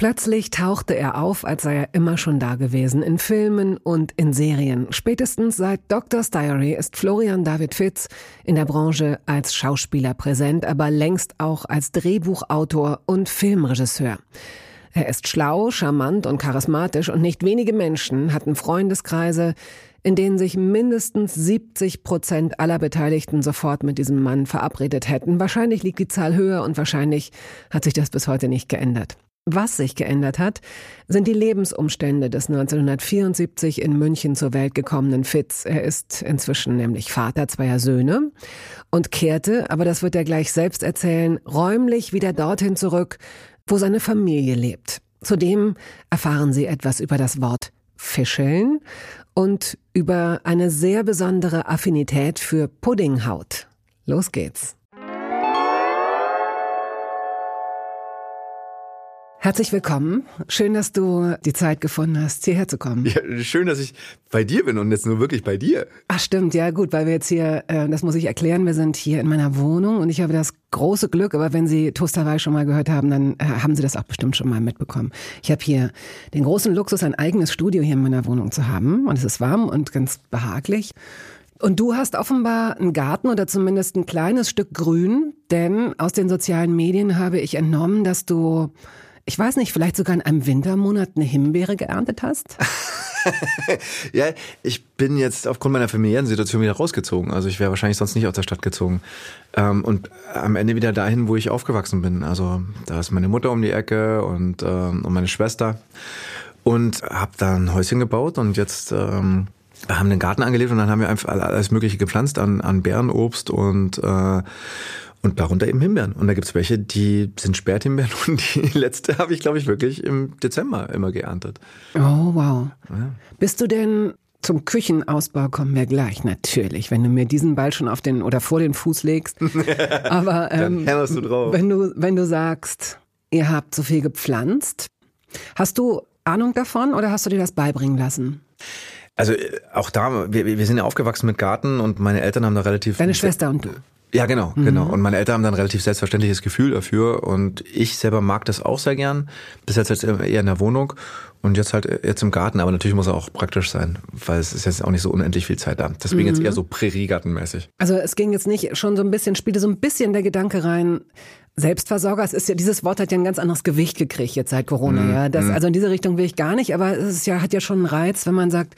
Plötzlich tauchte er auf, als sei er immer schon da gewesen, in Filmen und in Serien. Spätestens seit Doctor's Diary ist Florian David Fitz in der Branche als Schauspieler präsent, aber längst auch als Drehbuchautor und Filmregisseur. Er ist schlau, charmant und charismatisch und nicht wenige Menschen hatten Freundeskreise, in denen sich mindestens 70 Prozent aller Beteiligten sofort mit diesem Mann verabredet hätten. Wahrscheinlich liegt die Zahl höher und wahrscheinlich hat sich das bis heute nicht geändert. Was sich geändert hat, sind die Lebensumstände des 1974 in München zur Welt gekommenen Fitz. Er ist inzwischen nämlich Vater zweier Söhne und kehrte, aber das wird er gleich selbst erzählen, räumlich wieder dorthin zurück, wo seine Familie lebt. Zudem erfahren Sie etwas über das Wort Fischeln und über eine sehr besondere Affinität für Puddinghaut. Los geht's. Herzlich willkommen. Schön, dass du die Zeit gefunden hast, hierher zu kommen. Ja, schön, dass ich bei dir bin und jetzt nur wirklich bei dir. Ach stimmt, ja gut, weil wir jetzt hier, äh, das muss ich erklären, wir sind hier in meiner Wohnung und ich habe das große Glück, aber wenn Sie Toasterwei schon mal gehört haben, dann äh, haben Sie das auch bestimmt schon mal mitbekommen. Ich habe hier den großen Luxus, ein eigenes Studio hier in meiner Wohnung zu haben und es ist warm und ganz behaglich. Und du hast offenbar einen Garten oder zumindest ein kleines Stück Grün, denn aus den sozialen Medien habe ich entnommen, dass du ich weiß nicht, vielleicht sogar in einem Wintermonat eine Himbeere geerntet hast? ja, ich bin jetzt aufgrund meiner familiären Situation wieder rausgezogen. Also ich wäre wahrscheinlich sonst nicht aus der Stadt gezogen. Ähm, und am Ende wieder dahin, wo ich aufgewachsen bin. Also da ist meine Mutter um die Ecke und, ähm, und meine Schwester. Und habe da ein Häuschen gebaut und jetzt ähm, haben einen Garten angelegt und dann haben wir einfach alles Mögliche gepflanzt an, an Bärenobst und äh, und darunter eben Himbeeren. Und da gibt's welche, die sind Späthimbeeren und die letzte habe ich, glaube ich, wirklich im Dezember immer geerntet. Oh, wow. Ja. Bist du denn zum Küchenausbau kommen wir gleich, natürlich, wenn du mir diesen Ball schon auf den oder vor den Fuß legst. Aber ähm, du drauf. wenn du wenn du sagst, ihr habt so viel gepflanzt, hast du Ahnung davon oder hast du dir das beibringen lassen? Also äh, auch da, wir, wir sind ja aufgewachsen mit Garten und meine Eltern haben da relativ. Deine Schwester und du. Ja, genau, mhm. genau. Und meine Eltern haben dann relativ selbstverständliches Gefühl dafür und ich selber mag das auch sehr gern. Bis jetzt jetzt eher in der Wohnung und jetzt halt jetzt im Garten, aber natürlich muss er auch praktisch sein, weil es ist jetzt auch nicht so unendlich viel Zeit da. Deswegen mhm. jetzt eher so Präriegartenmäßig. Also es ging jetzt nicht schon so ein bisschen, spielte so ein bisschen der Gedanke rein, Selbstversorger, es ist ja, dieses Wort hat ja ein ganz anderes Gewicht gekriegt jetzt seit Corona, mhm. ja. Das, mhm. also in diese Richtung will ich gar nicht, aber es ist ja, hat ja schon einen Reiz, wenn man sagt,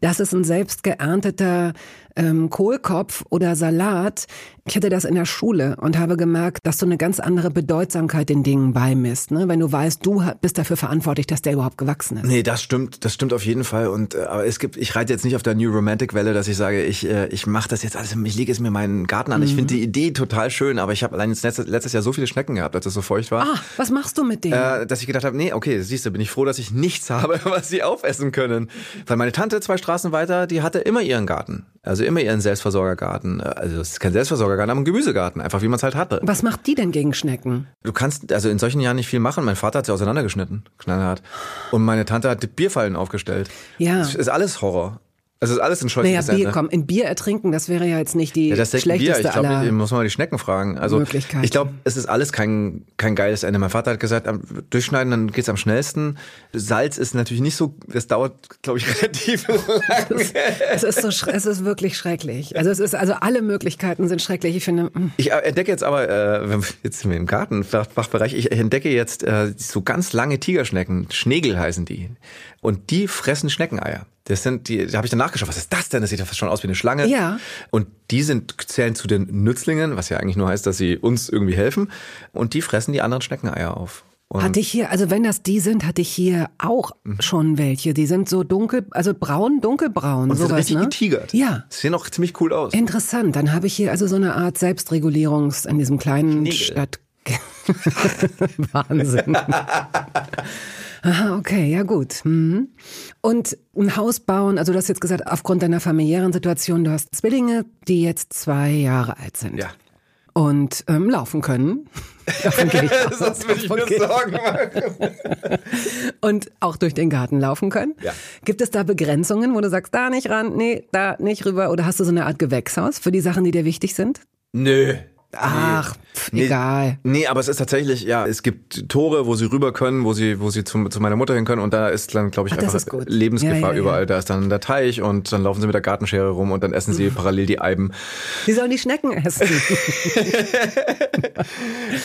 das ist ein selbst geernteter ähm, Kohlkopf oder Salat. Ich hatte das in der Schule und habe gemerkt, dass du eine ganz andere Bedeutsamkeit den Dingen beimisst. Ne? Wenn du weißt, du bist dafür verantwortlich, dass der überhaupt gewachsen ist. Nee, das stimmt, das stimmt auf jeden Fall. Und äh, aber es gibt, ich reite jetzt nicht auf der New Romantic Welle, dass ich sage, ich, äh, ich mache das jetzt alles, ich lege es mir meinen Garten an. Mhm. Ich finde die Idee total schön, aber ich habe allein jetzt letztes, letztes Jahr so viele Schnecken gehabt, als es so feucht war. Ah, was machst du mit denen? Äh, dass ich gedacht habe, nee, okay, siehst du, bin ich froh, dass ich nichts habe, was sie aufessen können. Weil meine Tante zwei Straßen weiter, die hatte immer ihren Garten. Also immer ihren Selbstversorgergarten. Also es ist kein Selbstversorgergarten, aber ein Gemüsegarten, einfach wie man es halt hatte. Was macht die denn gegen Schnecken? Du kannst also in solchen Jahren nicht viel machen. Mein Vater hat sie auseinandergeschnitten, knallhart. Und meine Tante hat Bierfallen aufgestellt. Ja. Das ist alles Horror. Es ist alles ein scheußliches naja, Bier, komm, in Bier ertrinken, das wäre ja jetzt nicht die ja, das schlechteste Bier. Ich glaube, ich muss mal die Schnecken fragen. Also ich glaube, es ist alles kein kein geiles Ende. Mein Vater hat gesagt, am durchschneiden, dann geht's am schnellsten. Salz ist natürlich nicht so, das dauert, glaube ich, relativ lang. Es ist, so, es ist wirklich schrecklich. Also es ist, also alle Möglichkeiten sind schrecklich. Ich finde. Hm. Ich entdecke jetzt aber, äh, jetzt sind wir im Gartenfachbereich, ich entdecke jetzt äh, so ganz lange Tigerschnecken. Schnegel heißen die. Und die fressen Schneckeneier. Das sind die, da habe ich dann nachgeschaut, was ist das denn? Das sieht ja fast schon aus wie eine Schlange. Ja. Und die sind, zählen zu den Nützlingen, was ja eigentlich nur heißt, dass sie uns irgendwie helfen. Und die fressen die anderen Schneckeneier auf. Und hatte ich hier, also wenn das die sind, hatte ich hier auch mhm. schon welche. Die sind so dunkel, also braun, dunkelbraun. Und sowas, sind richtig ne? getigert. Ja. Sehen auch ziemlich cool aus. Interessant. Dann habe ich hier also so eine Art Selbstregulierungs in diesem kleinen Schnegel. Stadt. Wahnsinn. Aha, okay, ja gut. Mhm. Und ein Haus bauen, also du hast jetzt gesagt, aufgrund deiner familiären Situation, du hast Zwillinge, die jetzt zwei Jahre alt sind. Ja. Und ähm, laufen können. Davon gehe ich aus. Sonst würde ich mir Sorgen machen. Und auch durch den Garten laufen können. Ja. Gibt es da Begrenzungen, wo du sagst, da nicht ran, nee, da nicht rüber? Oder hast du so eine Art Gewächshaus für die Sachen, die dir wichtig sind? Nö. Ach, pf, Nee. egal. Nee, aber es ist tatsächlich, ja, es gibt Tore, wo sie rüber können, wo sie, wo sie zu, zu meiner Mutter hin können und da ist dann, glaube ich, Ach, einfach. Lebensgefahr Ja, ja, ja. überall. Da ist dann der Teich und dann laufen sie mit der Gartenschere rum und dann essen Mhm. sie parallel die Eiben. Die sollen die Schnecken essen.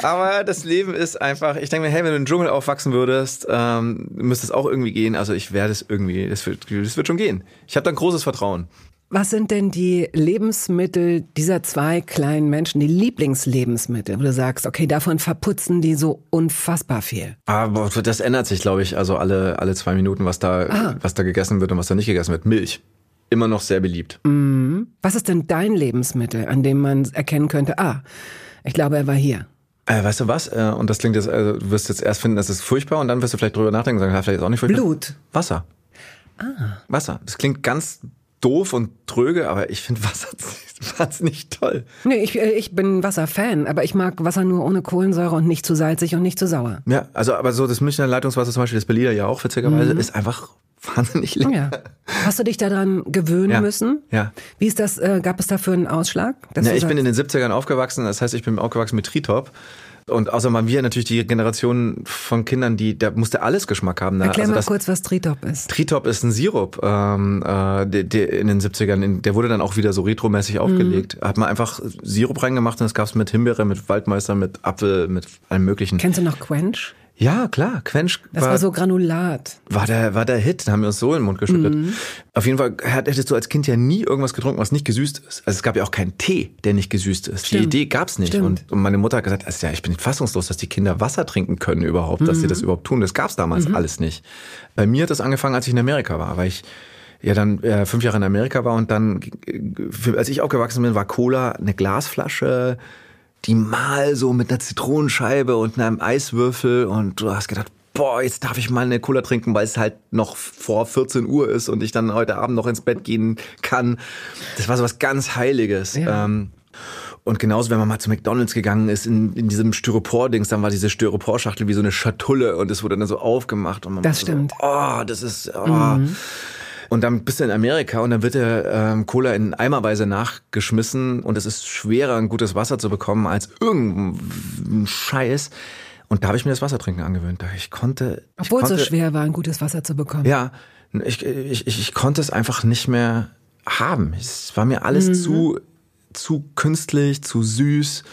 Aber das Leben ist einfach, ich denke mir, hey, wenn du im Dschungel aufwachsen würdest, ähm, müsste es auch irgendwie gehen. Also ich werde es irgendwie, das wird, das wird schon gehen. Ich habe da ein großes Vertrauen. Was sind denn die Lebensmittel dieser zwei kleinen Menschen, die Lieblingslebensmittel, wo du sagst, okay, davon verputzen die so unfassbar viel? Aber das ändert sich, glaube ich, also alle, alle zwei Minuten, was da, Ah. was da gegessen wird und was da nicht gegessen wird. Milch. Immer noch sehr beliebt. Was ist denn dein Lebensmittel, an dem man erkennen könnte, ah, ich glaube, er war hier. Äh, weißt du was? Äh, und das klingt jetzt, also, du wirst jetzt erst finden, das ist furchtbar und dann wirst du vielleicht drüber nachdenken und sagen, vielleicht ist auch nicht furchtbar. Blut. Wasser. Ah. Wasser. Das klingt ganz doof und tröge, aber ich finde Wasser wahnsinnig toll. Nee, ich, äh, ich bin Wasserfan, aber ich mag Wasser nur ohne Kohlensäure und nicht zu salzig und nicht zu sauer. Ja, also aber so das Münchner Leitungswasser zum Beispiel, das Berliner ja auch witzigerweise, ist einfach wahnsinnig lecker. Ja. Hast du dich daran gewöhnen Ja. müssen? Ja. Wie ist das, äh, gab es dafür einen Ausschlag? Ja, ich bin sagst- in den 70ern aufgewachsen, das heißt, ich bin aufgewachsen mit Tritop. Und außerdem waren wir natürlich die Generation von Kindern, die, da musste alles Geschmack haben. Ne? Erklär also mal das, kurz, was Tritop ist. Tritop ist ein Sirup, ähm, äh, der, der in den 70ern, in, der wurde dann auch wieder so retromäßig aufgelegt. Hat man einfach Sirup reingemacht und das gab's mit Himbeere, mit Waldmeister, mit Apfel, mit allem möglichen. Kennst du noch Quench? Ja, klar, Quench Das war, so Granulat. war der, war der Hit, den haben wir uns so in den Mund geschüttet. Mhm. Auf jeden Fall hättest du als Kind ja nie irgendwas getrunken, was nicht gesüßt ist. Also es gab ja auch keinen Tee, der nicht gesüßt ist. Stimmt. Die Idee gab's nicht. Und, und meine Mutter hat gesagt, also ja, ich bin fassungslos, dass die Kinder Wasser trinken können überhaupt, dass sie Mhm. das überhaupt tun. Das gab's damals alles nicht. Bei mir hat das angefangen, als ich in Amerika war, weil ich ja dann äh, fünf Jahre in Amerika war und dann, äh, als ich aufgewachsen bin, war Cola eine Glasflasche, die mal so mit einer Zitronenscheibe und einem Eiswürfel und du hast gedacht, boah, jetzt darf ich mal eine Cola trinken, weil es halt noch vor 14 Uhr ist und ich dann heute Abend noch ins Bett gehen kann. Das war so was ganz Heiliges. Ja. Ähm, und genauso, wenn man mal zu McDonalds gegangen ist, in, in diesem Styropor-Dings, dann war diese Styropor-Schachtel wie so eine Schatulle und es wurde dann so aufgemacht. Und man Das stimmt. So, oh, das ist, oh. Und dann bist du in Amerika und dann wird der ähm, Cola in Eimerweise nachgeschmissen und es ist schwerer, ein gutes Wasser zu bekommen als irgendein Scheiß. Und da habe ich mir das Wassertrinken angewöhnt. Ich konnte. ich Obwohl es so konnte, schwer war, ein gutes Wasser zu bekommen. Ja, ich, ich, ich, ich konnte es einfach nicht mehr haben. Es war mir alles Mhm. zu, zu künstlich, zu süß.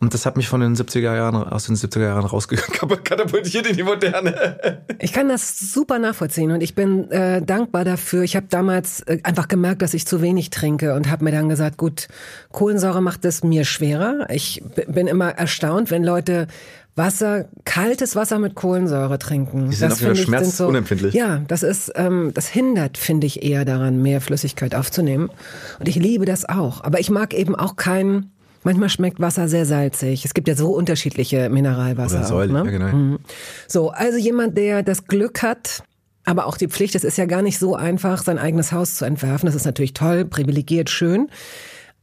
Und das hat mich von den 70er Jahren, aus den 70er Jahren rausgekatapultiert in die Moderne. Ich kann das super nachvollziehen und ich bin äh, dankbar dafür. Ich habe damals äh, einfach gemerkt, dass ich zu wenig trinke und habe mir dann gesagt, gut, Kohlensäure macht es mir schwerer. Ich bin immer erstaunt, wenn Leute Wasser, kaltes Wasser mit Kohlensäure trinken. Die sind auf jeden Fall schmerzunempfindlich. ja, das ist, ähm, das hindert, finde ich, eher daran, mehr Flüssigkeit aufzunehmen. Und ich liebe das auch. Aber ich mag eben auch kein, manchmal schmeckt Wasser sehr salzig. Es gibt ja so unterschiedliche Mineralwasser. Oder auch, ne? ja genau. Mhm. So, also jemand, der das Glück hat, aber auch die Pflicht, es ist ja gar nicht so einfach, sein eigenes Haus zu entwerfen. Das ist natürlich toll, privilegiert, schön.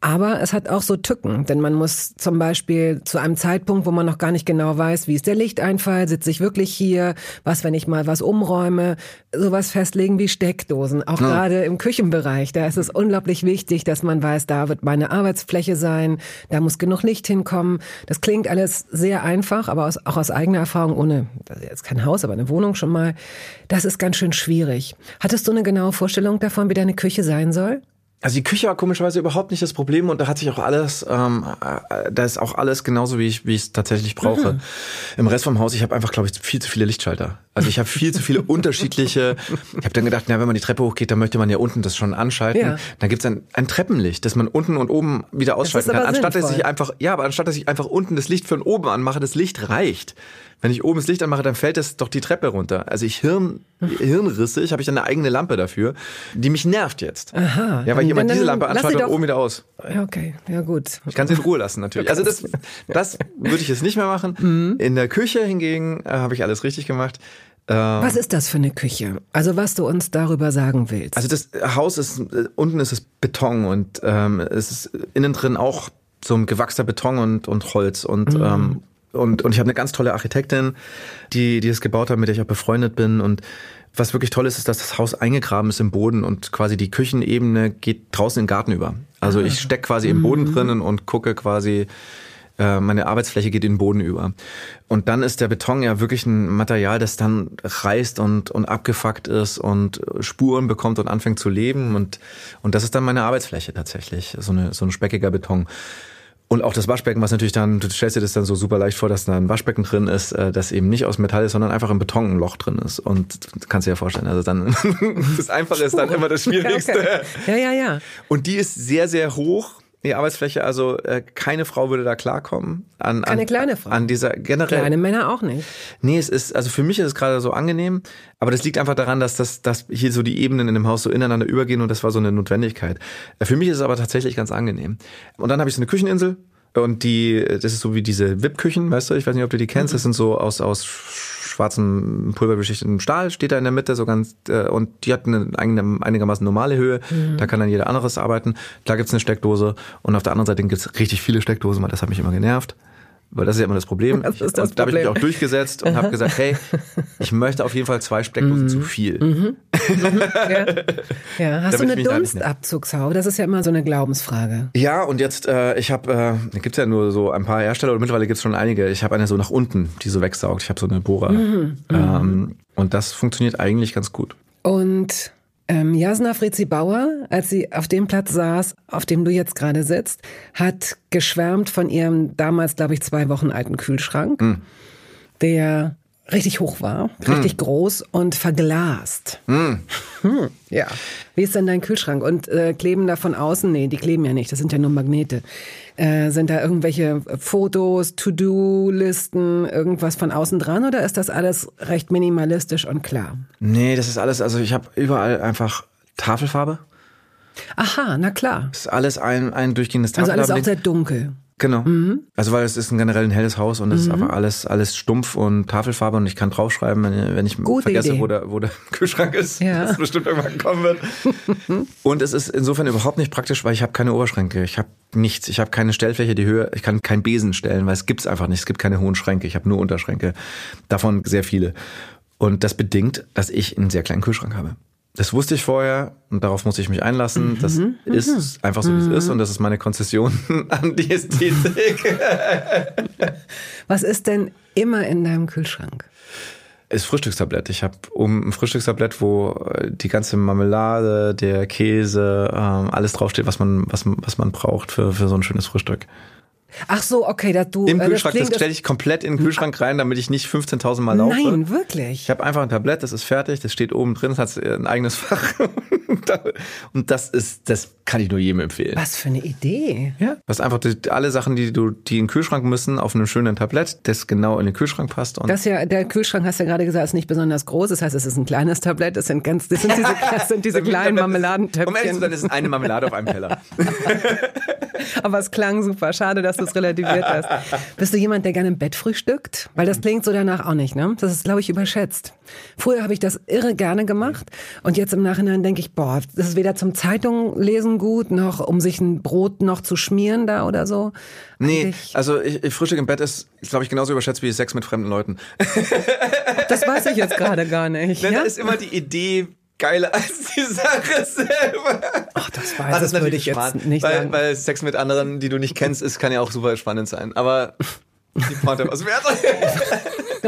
Aber es hat auch so Tücken, denn man muss zum Beispiel zu einem Zeitpunkt, wo man noch gar nicht genau weiß, wie ist der Lichteinfall, sitze ich wirklich hier, was, wenn ich mal was umräume, sowas festlegen wie Steckdosen. Auch gerade im Küchenbereich, da ist es unglaublich wichtig, dass man weiß, da wird meine Arbeitsfläche sein, da muss genug Licht hinkommen. Das klingt alles sehr einfach, aber aus, auch aus eigener Erfahrung, ohne, jetzt kein Haus, aber eine Wohnung schon mal, das ist ganz schön schwierig. Hattest du eine genaue Vorstellung davon, wie deine Küche sein soll? Also die Küche war komischerweise überhaupt nicht das Problem und da hat sich auch alles, ähm, äh, da ist auch alles genauso, wie ich wie ich es tatsächlich brauche. Im Rest vom Haus, ich habe einfach, glaube ich, viel zu viele Lichtschalter. Also ich habe viel zu viele unterschiedliche. Ich habe dann gedacht, na, wenn man die Treppe hochgeht, dann möchte man ja unten das schon anschalten. Ja. Dann gibt's ein, ein Treppenlicht, das man unten und oben wieder ausschalten kann. Anstatt dass sinnvoll. ich einfach, ja, aber anstatt dass ich einfach unten das Licht von oben anmache, das Licht reicht. Wenn ich oben das Licht anmache, dann fällt es doch die Treppe runter. Also ich Hirn, hirnrissig, habe ich eine eigene Lampe dafür, die mich nervt jetzt. Aha. Ja, weil Dann- jemand dann- diese Lampe anschaltet und oben wieder aus. Ja, okay, ja gut. Ich kann sie in Ruhe lassen natürlich. Also das, das würde ich jetzt nicht mehr machen. In der Küche hingegen äh, habe ich alles richtig gemacht. Was ist das für eine Küche? Also was du uns darüber sagen willst. Also das Haus ist, äh, unten ist es Beton und ähm, es ist innen drin auch so ein gewachsener Beton und, und Holz und mhm. ähm, und, und ich habe eine ganz tolle Architektin, die, die es gebaut hat, mit der ich auch befreundet bin. Und was wirklich toll ist, ist, dass das Haus eingegraben ist im Boden und quasi die Küchenebene geht draußen in den Garten über. Also ich stecke quasi im Boden mhm. drinnen und gucke quasi äh, meine Arbeitsfläche geht in den Boden über. Und dann ist der Beton ja wirklich ein Material, das dann reißt und, und abgefuckt ist und Spuren bekommt und anfängt zu leben. Und, und das ist dann meine Arbeitsfläche tatsächlich, so, eine, so ein speckiger Beton. Und auch das Waschbecken, was natürlich dann, du stellst dir das dann so super leicht vor, dass da ein Waschbecken drin ist, äh, das eben nicht aus Metall ist, sondern einfach im Beton ein Loch drin ist. Und kannst dir ja vorstellen, also dann, das Einfache ist dann immer das Schwierigste. Okay. Ja, ja, ja. Und die ist sehr, sehr hoch die Arbeitsfläche, also äh, keine Frau würde da klarkommen. An, keine an, kleine Frau. An dieser generell. Kleine Männer auch nicht. Nee, es ist, also für mich ist es gerade so angenehm, aber das liegt einfach daran, dass das, dass hier so die Ebenen in dem Haus so ineinander übergehen und das war so eine Notwendigkeit. Äh, für mich ist es aber tatsächlich ganz angenehm. Und dann habe ich so eine Kücheninsel und die, das ist so wie diese VIP-Küchen, weißt du, ich weiß nicht, ob du die kennst, mhm. das sind so aus, aus schwarzen pulverbeschichteten Stahl, steht da in der Mitte so ganz äh, und die hat eine einigermaßen normale Höhe. Mhm. Da kann dann jeder anderes arbeiten. Da gibt's eine Steckdose und auf der anderen Seite gibt's richtig viele Steckdosen, weil das hat mich immer genervt. Weil das ist ja immer das Problem. Das ist das und da habe ich mich auch durchgesetzt und habe gesagt, hey, ich möchte auf jeden Fall zwei Steckdosen mhm. zu viel. Mhm. mhm. Ja. ja. Hast Damit du eine Dunstabzugshaube? Das ist ja immer so eine Glaubensfrage. Ja, und jetzt, äh, ich habe, äh, da gibt's ja nur so ein paar Hersteller und mittlerweile gibt's schon einige. Ich habe eine so nach unten, die so wegsaugt. Ich habe so eine Bohrer. Mhm. Ähm, und das funktioniert eigentlich ganz gut. Und ähm, Jasna Fritzi Bauer, als sie auf dem Platz saß, auf dem du jetzt gerade sitzt, hat geschwärmt von ihrem damals, glaube ich, zwei Wochen alten Kühlschrank, mhm. der richtig hoch war, richtig hm. groß und verglast. Hm. Hm, ja. Wie ist denn dein Kühlschrank? Und äh, kleben da von außen? Nee, die kleben ja nicht, das sind ja nur Magnete. Äh, sind da irgendwelche Fotos, To-Do-Listen, irgendwas von außen dran oder ist das alles recht minimalistisch und klar? Nee, das ist alles, also ich habe überall einfach Tafelfarbe. Aha, na klar. Das ist alles ein, ein durchgehendes Tafelfarbe. Also alles auch sehr dunkel. Genau. Mhm. Also weil es ist ein generell ein helles Haus und es mhm. ist einfach alles alles stumpf und Tafelfarbe und ich kann draufschreiben, wenn, wenn ich Gute vergesse, wo der, wo der Kühlschrank ist, ja. das bestimmt irgendwann kommen wird. und es ist insofern überhaupt nicht praktisch, weil ich habe keine Oberschränke, ich habe nichts, ich habe keine Stellfläche, die Höhe, ich kann keinen Besen stellen, weil es gibt's einfach nicht, es gibt keine hohen Schränke, ich habe nur Unterschränke, davon sehr viele. Und das bedingt, dass ich einen sehr kleinen Kühlschrank habe. Das wusste ich vorher und darauf musste ich mich einlassen. Mhm. Das mhm. ist einfach so, wie es ist und das ist meine Konzession an die Ästhetik. Was ist denn immer in deinem Kühlschrank? Ist Frühstückstablett. Ich habe um ein Frühstückstablett, wo äh, die ganze Marmelade, der Käse, ähm, alles draufsteht, was man, was, was man braucht für, für so ein schönes Frühstück. Ach so, okay, dass du im äh, Kühlschrank, das, das stelle ich komplett in den Kühlschrank rein, damit ich nicht 15.000 Mal laufe. Nein, wirklich. Ich habe einfach ein Tablett, das ist fertig, das steht oben drin, das hat ein eigenes Fach. Und das ist, das kann ich nur jedem empfehlen. Was für eine Idee. Ja. Was einfach die, alle Sachen, die du, die in den Kühlschrank müssen, auf einem schönen Tablett, das genau in den Kühlschrank passt. Und das ja, der Kühlschrank hast du ja gerade gesagt, ist nicht besonders groß. Das heißt, es ist ein kleines Tablett. Das sind ganz, das sind diese, das sind diese kleinen Marmeladentöpfchen. Um ehrlich zu sein, ist eine Marmelade auf einem Teller. Aber es klang super. Schade, dass du es relativiert hast. Bist du jemand, der gerne im Bett frühstückt? Weil das klingt so danach auch nicht, ne? Das ist, glaube ich, überschätzt. Früher habe ich das irre gerne gemacht und jetzt im Nachhinein denke ich, boah, das ist weder zum Zeitung lesen gut, noch um sich ein Brot noch zu schmieren da oder so. Nee, Eigentlich also ich, ich Frühstück im Bett ist, glaube ich, genauso überschätzt wie Sex mit fremden Leuten. Das weiß ich jetzt gerade gar nicht. Denn ja? Da ist immer die Idee, geiler als die Sache selber. Ach, das weiß das würde ich jetzt nicht weil, sagen. Weil Sex mit anderen, die du nicht kennst, ist, kann ja auch super spannend sein. Aber die Pointe was wert.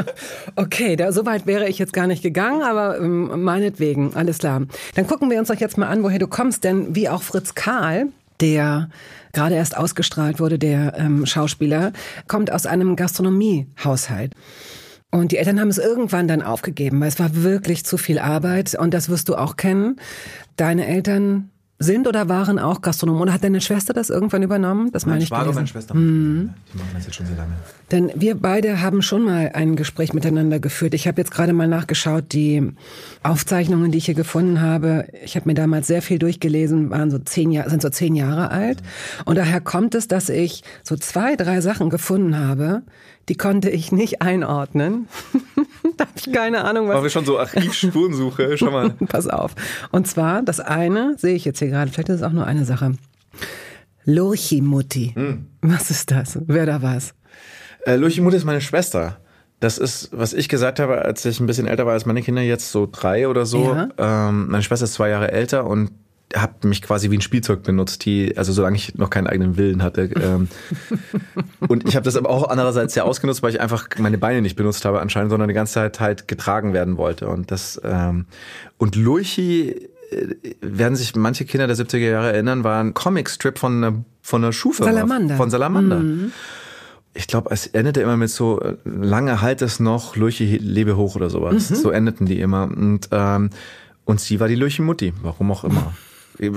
okay, da, so weit wäre ich jetzt gar nicht gegangen, aber ähm, meinetwegen, alles klar. Dann gucken wir uns doch jetzt mal an, woher du kommst, denn wie auch Fritz Karl, der gerade erst ausgestrahlt wurde, der ähm, Schauspieler, kommt aus einem Gastronomiehaushalt. Und die Eltern haben es irgendwann dann aufgegeben, weil es war wirklich zu viel Arbeit und das wirst du auch kennen. Deine Eltern sind oder waren auch Gastronomen. Oder hat deine Schwester das irgendwann übernommen? Das meine ich Schwager meine Schwester. Mhm. Die machen das jetzt schon sehr lange. Denn wir beide haben schon mal ein Gespräch miteinander geführt. Ich habe jetzt gerade mal nachgeschaut, die Aufzeichnungen, die ich hier gefunden habe. Ich habe mir damals sehr viel durchgelesen, waren so zehn Jahre, sind so zehn Jahre alt. Und daher kommt es, dass ich so zwei, drei Sachen gefunden habe, die konnte ich nicht einordnen. da habe ich keine Ahnung, was. Machen wir schon so Archivspurensuche, schon mal. Pass auf. Und zwar, das eine, sehe ich jetzt hier gerade, vielleicht ist es auch nur eine Sache. Lurchimutti. Hm. Was ist das? Wer da was? Äh, Lurchimutti ist meine Schwester. Das ist, was ich gesagt habe, als ich ein bisschen älter war als meine Kinder, jetzt so drei oder so. Ja. Ähm, meine Schwester ist zwei Jahre älter und habe mich quasi wie ein Spielzeug benutzt, die, also solange ich noch keinen eigenen Willen hatte. Ähm, und ich habe das aber auch andererseits sehr ausgenutzt, weil ich einfach meine Beine nicht benutzt habe anscheinend, sondern die ganze Zeit halt getragen werden wollte. Und das ähm, und Lurchi äh, werden sich manche Kinder der 70er Jahre erinnern, war ein Comicstrip von einer, von einer Schuhfirma. Salamander. Von Salamander. Mhm. Ich glaube, es endete immer mit so, äh, lange halt es noch, Lurchi lebe hoch oder sowas. Mhm. So endeten die immer. Und, ähm, und sie war die Lurchi Mutti, warum auch immer.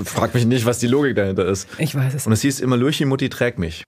Frag mich nicht, was die Logik dahinter ist. Ich weiß es. Und es hieß immer, Lurchi Mutti trägt mich.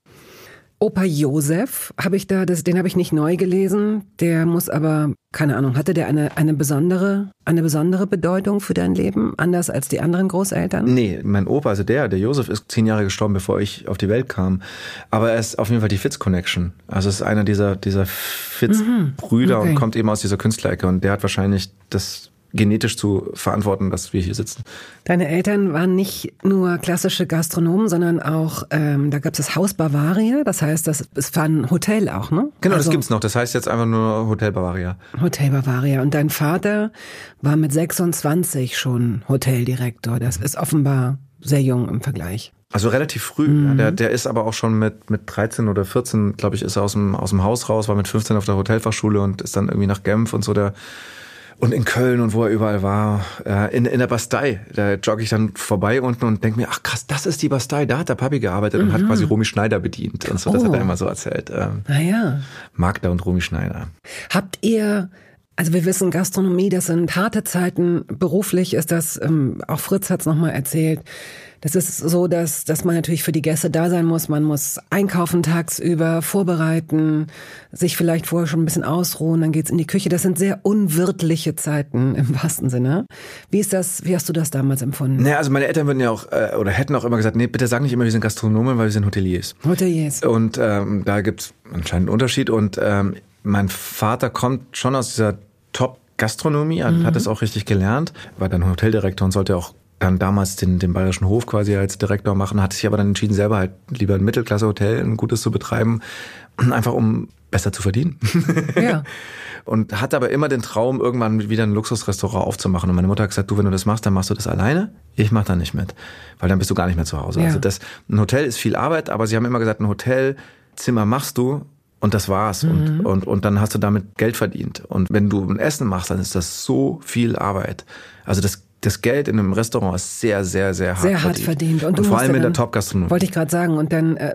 Opa Josef habe ich da, das, den habe ich nicht neu gelesen. Der muss aber, keine Ahnung, hatte der eine, eine besondere, eine besondere Bedeutung für dein Leben, anders als die anderen Großeltern? Nee, mein Opa, also der, der Josef, ist zehn Jahre gestorben, bevor ich auf die Welt kam. Aber er ist auf jeden Fall die Fitz Connection. Also es ist einer dieser, dieser Fitz-Brüder mhm, okay. und kommt eben aus dieser Künstlerecke und der hat wahrscheinlich das genetisch zu verantworten, dass wir hier sitzen. Deine Eltern waren nicht nur klassische Gastronomen, sondern auch, ähm, da gab es das Haus Bavaria, das heißt, das, es war ein Hotel auch, ne? Genau, also, das gibt's noch. Das heißt jetzt einfach nur Hotel Bavaria. Hotel Bavaria. Und dein Vater war mit 26 schon Hoteldirektor. Das ist offenbar sehr jung im Vergleich. Also relativ früh. Mhm. Ja, der, der ist aber auch schon mit, mit 13 oder 14, glaube ich, ist er aus dem, aus dem Haus raus, war mit 15 auf der Hotelfachschule und ist dann irgendwie nach Genf und so der und in Köln und wo er überall war, äh, in, in der Bastei, da jogge ich dann vorbei unten und denke mir, ach krass, das ist die Bastei, da hat der Papi gearbeitet mhm. und hat mhm. quasi Romy Schneider bedient und so, das oh. hat er oh. immer so erzählt. Ähm, ah ja. Magda und Romy Schneider. Habt ihr also wir wissen, Gastronomie, das sind harte Zeiten. Beruflich ist das, ähm, auch Fritz hat es nochmal erzählt, das ist so, dass, dass man natürlich für die Gäste da sein muss. Man muss einkaufen tagsüber, vorbereiten, sich vielleicht vorher schon ein bisschen ausruhen, dann geht's in die Küche. Das sind sehr unwirtliche Zeiten im wahrsten Sinne. Wie ist das, wie hast du das damals empfunden? Naja, also meine Eltern würden ja auch, äh, oder hätten auch immer gesagt, nee, bitte sag nicht immer, wir sind Gastronomen, weil wir sind Hoteliers. Hoteliers. Und ähm, da gibt's anscheinend einen Unterschied. Und ähm, mein Vater kommt schon aus dieser Top-Gastronomie, hat, mhm. hat es auch richtig gelernt, war dann Hoteldirektor und sollte auch dann damals den, den Bayerischen Hof quasi als Direktor machen, hatte sich aber dann entschieden, selber halt lieber ein Mittelklasse-Hotel, ein gutes zu betreiben, einfach um besser zu verdienen. Ja. und hatte aber immer den Traum, irgendwann wieder ein Luxusrestaurant aufzumachen. Und meine Mutter hat gesagt, du, wenn du das machst, dann machst du das alleine. Ich mach da nicht mit, weil dann bist du gar nicht mehr zu Hause. Ja. Also das, ein Hotel ist viel Arbeit, aber sie haben immer gesagt, ein Hotelzimmer machst du und das war's. Mhm. Und, und, und dann hast du damit Geld verdient. Und wenn du ein Essen machst, dann ist das so viel Arbeit. Also das das Geld in einem Restaurant ist sehr, sehr, sehr hart sehr hart verdient. verdient. Und, und vor allem in der Top-Gastronomie. Wollte ich gerade sagen. Und dann äh,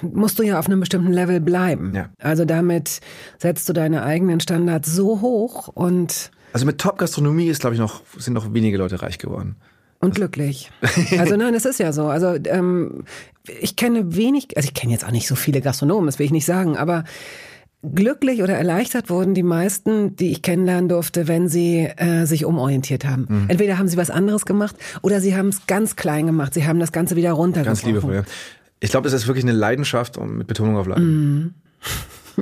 musst du ja auf einem bestimmten Level bleiben. Ja. Also damit setzt du deine eigenen Standards so hoch und also mit Top-Gastronomie ist, glaube ich, noch sind noch wenige Leute reich geworden. Und glücklich. Also nein, es ist ja so. Also ähm, ich kenne wenig, also ich kenne jetzt auch nicht so viele Gastronomen, das will ich nicht sagen, aber glücklich oder erleichtert wurden die meisten, die ich kennenlernen durfte, wenn sie äh, sich umorientiert haben. Mhm. Entweder haben sie was anderes gemacht oder sie haben es ganz klein gemacht. Sie haben das Ganze wieder runtergebrochen. Ganz liebevoll, ja. Ich glaube, es ist wirklich eine Leidenschaft und mit Betonung auf Leiden. Mhm.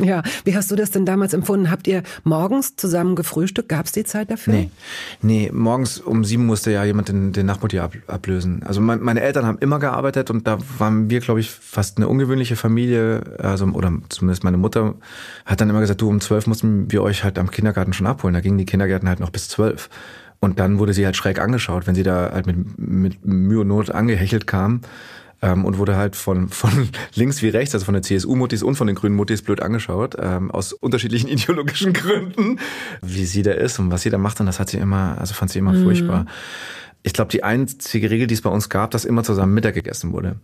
Ja, wie hast du das denn damals empfunden? Habt ihr morgens zusammen gefrühstückt? Gab es die Zeit dafür? Nee, nee morgens um sieben musste ja jemand den, den Nachtmutier ab, ablösen. Also mein, meine Eltern haben immer gearbeitet und da waren wir, glaube ich, fast eine ungewöhnliche Familie. Also, oder zumindest meine Mutter hat dann immer gesagt, du, um zwölf mussten wir euch halt am Kindergarten schon abholen. Da gingen die Kindergärten halt noch bis zwölf. Und dann wurde sie halt schräg angeschaut, wenn sie da halt mit, mit Mühe und Not angehechelt kam ähm, und wurde halt von, von links wie rechts, also von der CSU-Muttis und von den grünen Muttis blöd angeschaut, ähm, aus unterschiedlichen ideologischen Gründen, wie sie da ist und was sie da macht. Und das hat sie immer, also fand sie immer mhm. furchtbar. Ich glaube, die einzige Regel, die es bei uns gab, dass immer zusammen Mittag gegessen wurde.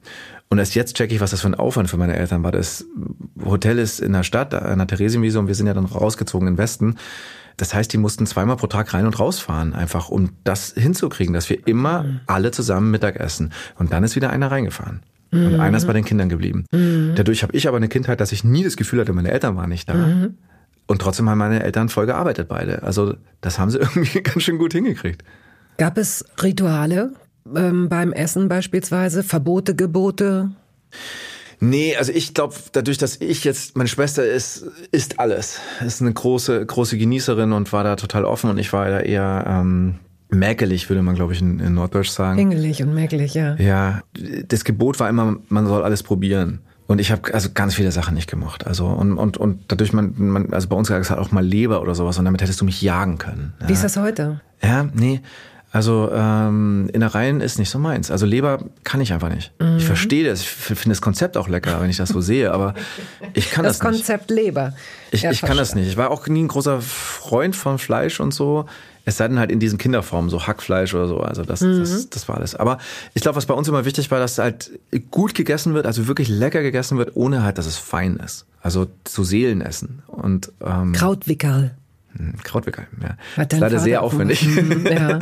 Und erst jetzt checke ich, was das für ein Aufwand für meine Eltern war. Das Hotel ist in der Stadt, an der Theresienwiese, und wir sind ja dann rausgezogen in den Westen. Das heißt, die mussten zweimal pro Tag rein und rausfahren, einfach um das hinzukriegen, dass wir immer mhm. alle zusammen Mittag essen. Und dann ist wieder einer reingefahren. Und mhm. einer ist bei den Kindern geblieben. Mhm. Dadurch habe ich aber eine Kindheit, dass ich nie das Gefühl hatte, meine Eltern waren nicht da. Mhm. Und trotzdem haben meine Eltern voll gearbeitet beide. Also das haben sie irgendwie ganz schön gut hingekriegt. Gab es Rituale ähm, beim Essen beispielsweise? Verbote, Gebote? Nee, also ich glaube, dadurch, dass ich jetzt, meine Schwester ist, ist alles. Ist eine große, große Genießerin und war da total offen und ich war da eher ähm, mäkelig, würde man, glaube ich, in, in Norddeutsch sagen. Engelig und mäkelig, ja. Ja, das Gebot war immer, man soll alles probieren. Und ich habe also ganz viele Sachen nicht gemacht. Also und und und dadurch man, man also bei uns gab es halt auch mal Leber oder sowas und damit hättest du mich jagen können. Ja. Wie ist das heute? Ja, nee. Also ähm, Innereien ist nicht so meins. Also Leber kann ich einfach nicht. Mhm. Ich verstehe das. Ich finde das Konzept auch lecker, wenn ich das so sehe, aber ich kann das, das nicht. Das Konzept Leber. Ich, ja, ich kann das nicht. Ich war auch nie ein großer Freund von Fleisch und so. Es sei denn halt in diesen Kinderformen, so Hackfleisch oder so. Also das, mhm. das, das war alles. Aber ich glaube, was bei uns immer wichtig war, dass halt gut gegessen wird, also wirklich lecker gegessen wird, ohne halt, dass es fein ist. Also zu Seelenessen. Und, ähm, Krautwickerl. Krautwickel, ja. Ist leider Vater sehr aufwendig. Ja.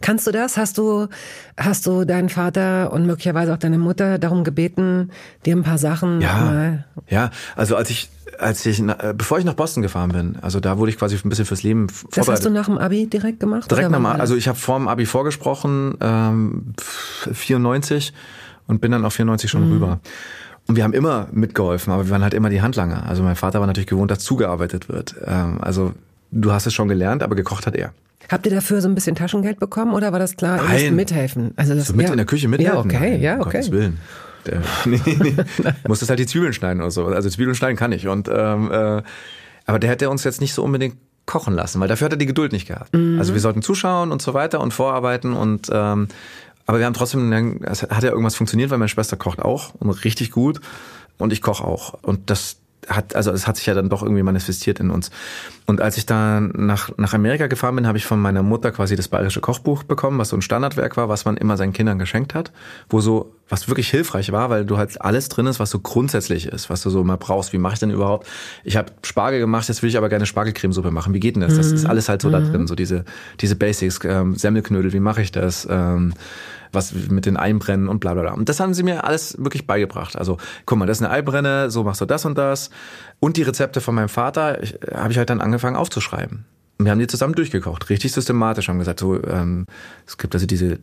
Kannst du das? Hast du, hast du deinen Vater und möglicherweise auch deine Mutter darum gebeten, dir ein paar Sachen ja, mal? Ja, also als ich, als ich, äh, bevor ich nach Boston gefahren bin, also da wurde ich quasi ein bisschen fürs Leben vorbereitet. Das hast du nach dem Abi direkt gemacht? Direkt nach dem Abi. Also ich habe vor dem Abi vorgesprochen, ähm, 94 und bin dann auf 94 schon mhm. rüber. Und wir haben immer mitgeholfen, aber wir waren halt immer die Handlanger. Also mein Vater war natürlich gewohnt, dass zugearbeitet wird. Ähm, also du hast es schon gelernt, aber gekocht hat er. Habt ihr dafür so ein bisschen Taschengeld bekommen oder war das klar, ihr müsst mithelfen? Also das, so mit ja. in der Küche mithelfen? Ja, okay, ja, okay. Um Gottes Willen. Der, nee, nee. Musstest halt die Zwiebeln schneiden oder so. Also Zwiebeln schneiden kann ich. Und ähm, äh, aber der hätte uns jetzt nicht so unbedingt kochen lassen, weil dafür hat er die Geduld nicht gehabt. Mhm. Also wir sollten zuschauen und so weiter und vorarbeiten und ähm, aber wir haben trotzdem, es hat ja irgendwas funktioniert, weil meine Schwester kocht auch und richtig gut und ich koche auch und das hat, also es hat sich ja dann doch irgendwie manifestiert in uns. Und als ich dann nach, nach Amerika gefahren bin, habe ich von meiner Mutter quasi das bayerische Kochbuch bekommen, was so ein Standardwerk war, was man immer seinen Kindern geschenkt hat, wo so, was wirklich hilfreich war, weil du halt alles drin ist, was so grundsätzlich ist, was du so mal brauchst. Wie mache ich denn überhaupt? Ich habe Spargel gemacht, jetzt will ich aber gerne Spargelcremesuppe machen. Wie geht denn das? Das ist mhm. alles halt so mhm. da drin, so diese, diese Basics, ähm, Semmelknödel, wie mache ich das? Ähm, was mit den Einbrennen und bla bla bla. Und das haben sie mir alles wirklich beigebracht. Also, guck mal, das ist eine Eibrenne, so machst du das und das. Und die Rezepte von meinem Vater habe ich halt dann angefangen aufzuschreiben. Und wir haben die zusammen durchgekocht, richtig systematisch, haben gesagt, so, ähm, es gibt also diese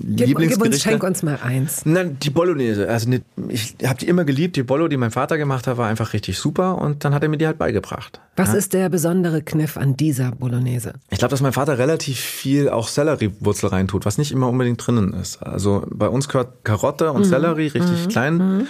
gib, Lieblingsgerichte. Gib uns, schenk uns mal eins. Nein, die Bolognese. Also ne, ich habe die immer geliebt. Die Bollo, die mein Vater gemacht hat, war einfach richtig super und dann hat er mir die halt beigebracht. Was ja? ist der besondere Kniff an dieser Bolognese? Ich glaube, dass mein Vater relativ viel auch Selleriewurzel reintut, was nicht immer unbedingt drinnen ist. Also bei uns gehört Karotte und mhm. Sellerie richtig mhm. klein. Mhm.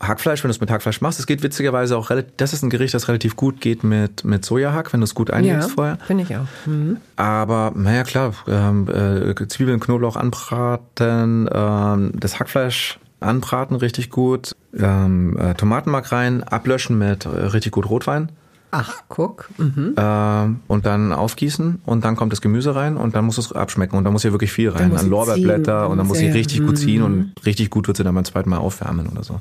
Hackfleisch, wenn du es mit Hackfleisch machst, es geht witzigerweise auch relativ, das ist ein Gericht, das relativ gut geht mit, mit Sojahack, wenn du es gut einlegst ja, vorher. finde ich auch. Mhm. Aber, naja, klar, ähm, äh, Zwiebeln, Knoblauch anbraten, ähm, das Hackfleisch anbraten richtig gut, ähm, äh, Tomatenmark rein, ablöschen mit äh, richtig gut Rotwein. Ach, guck. Mhm. Ähm, und dann aufgießen und dann kommt das Gemüse rein und dann muss es abschmecken und dann muss hier wirklich viel rein. An Lorbeerblätter und dann muss sie richtig gut ziehen und mhm. richtig gut wird sie dann beim zweiten Mal aufwärmen oder so.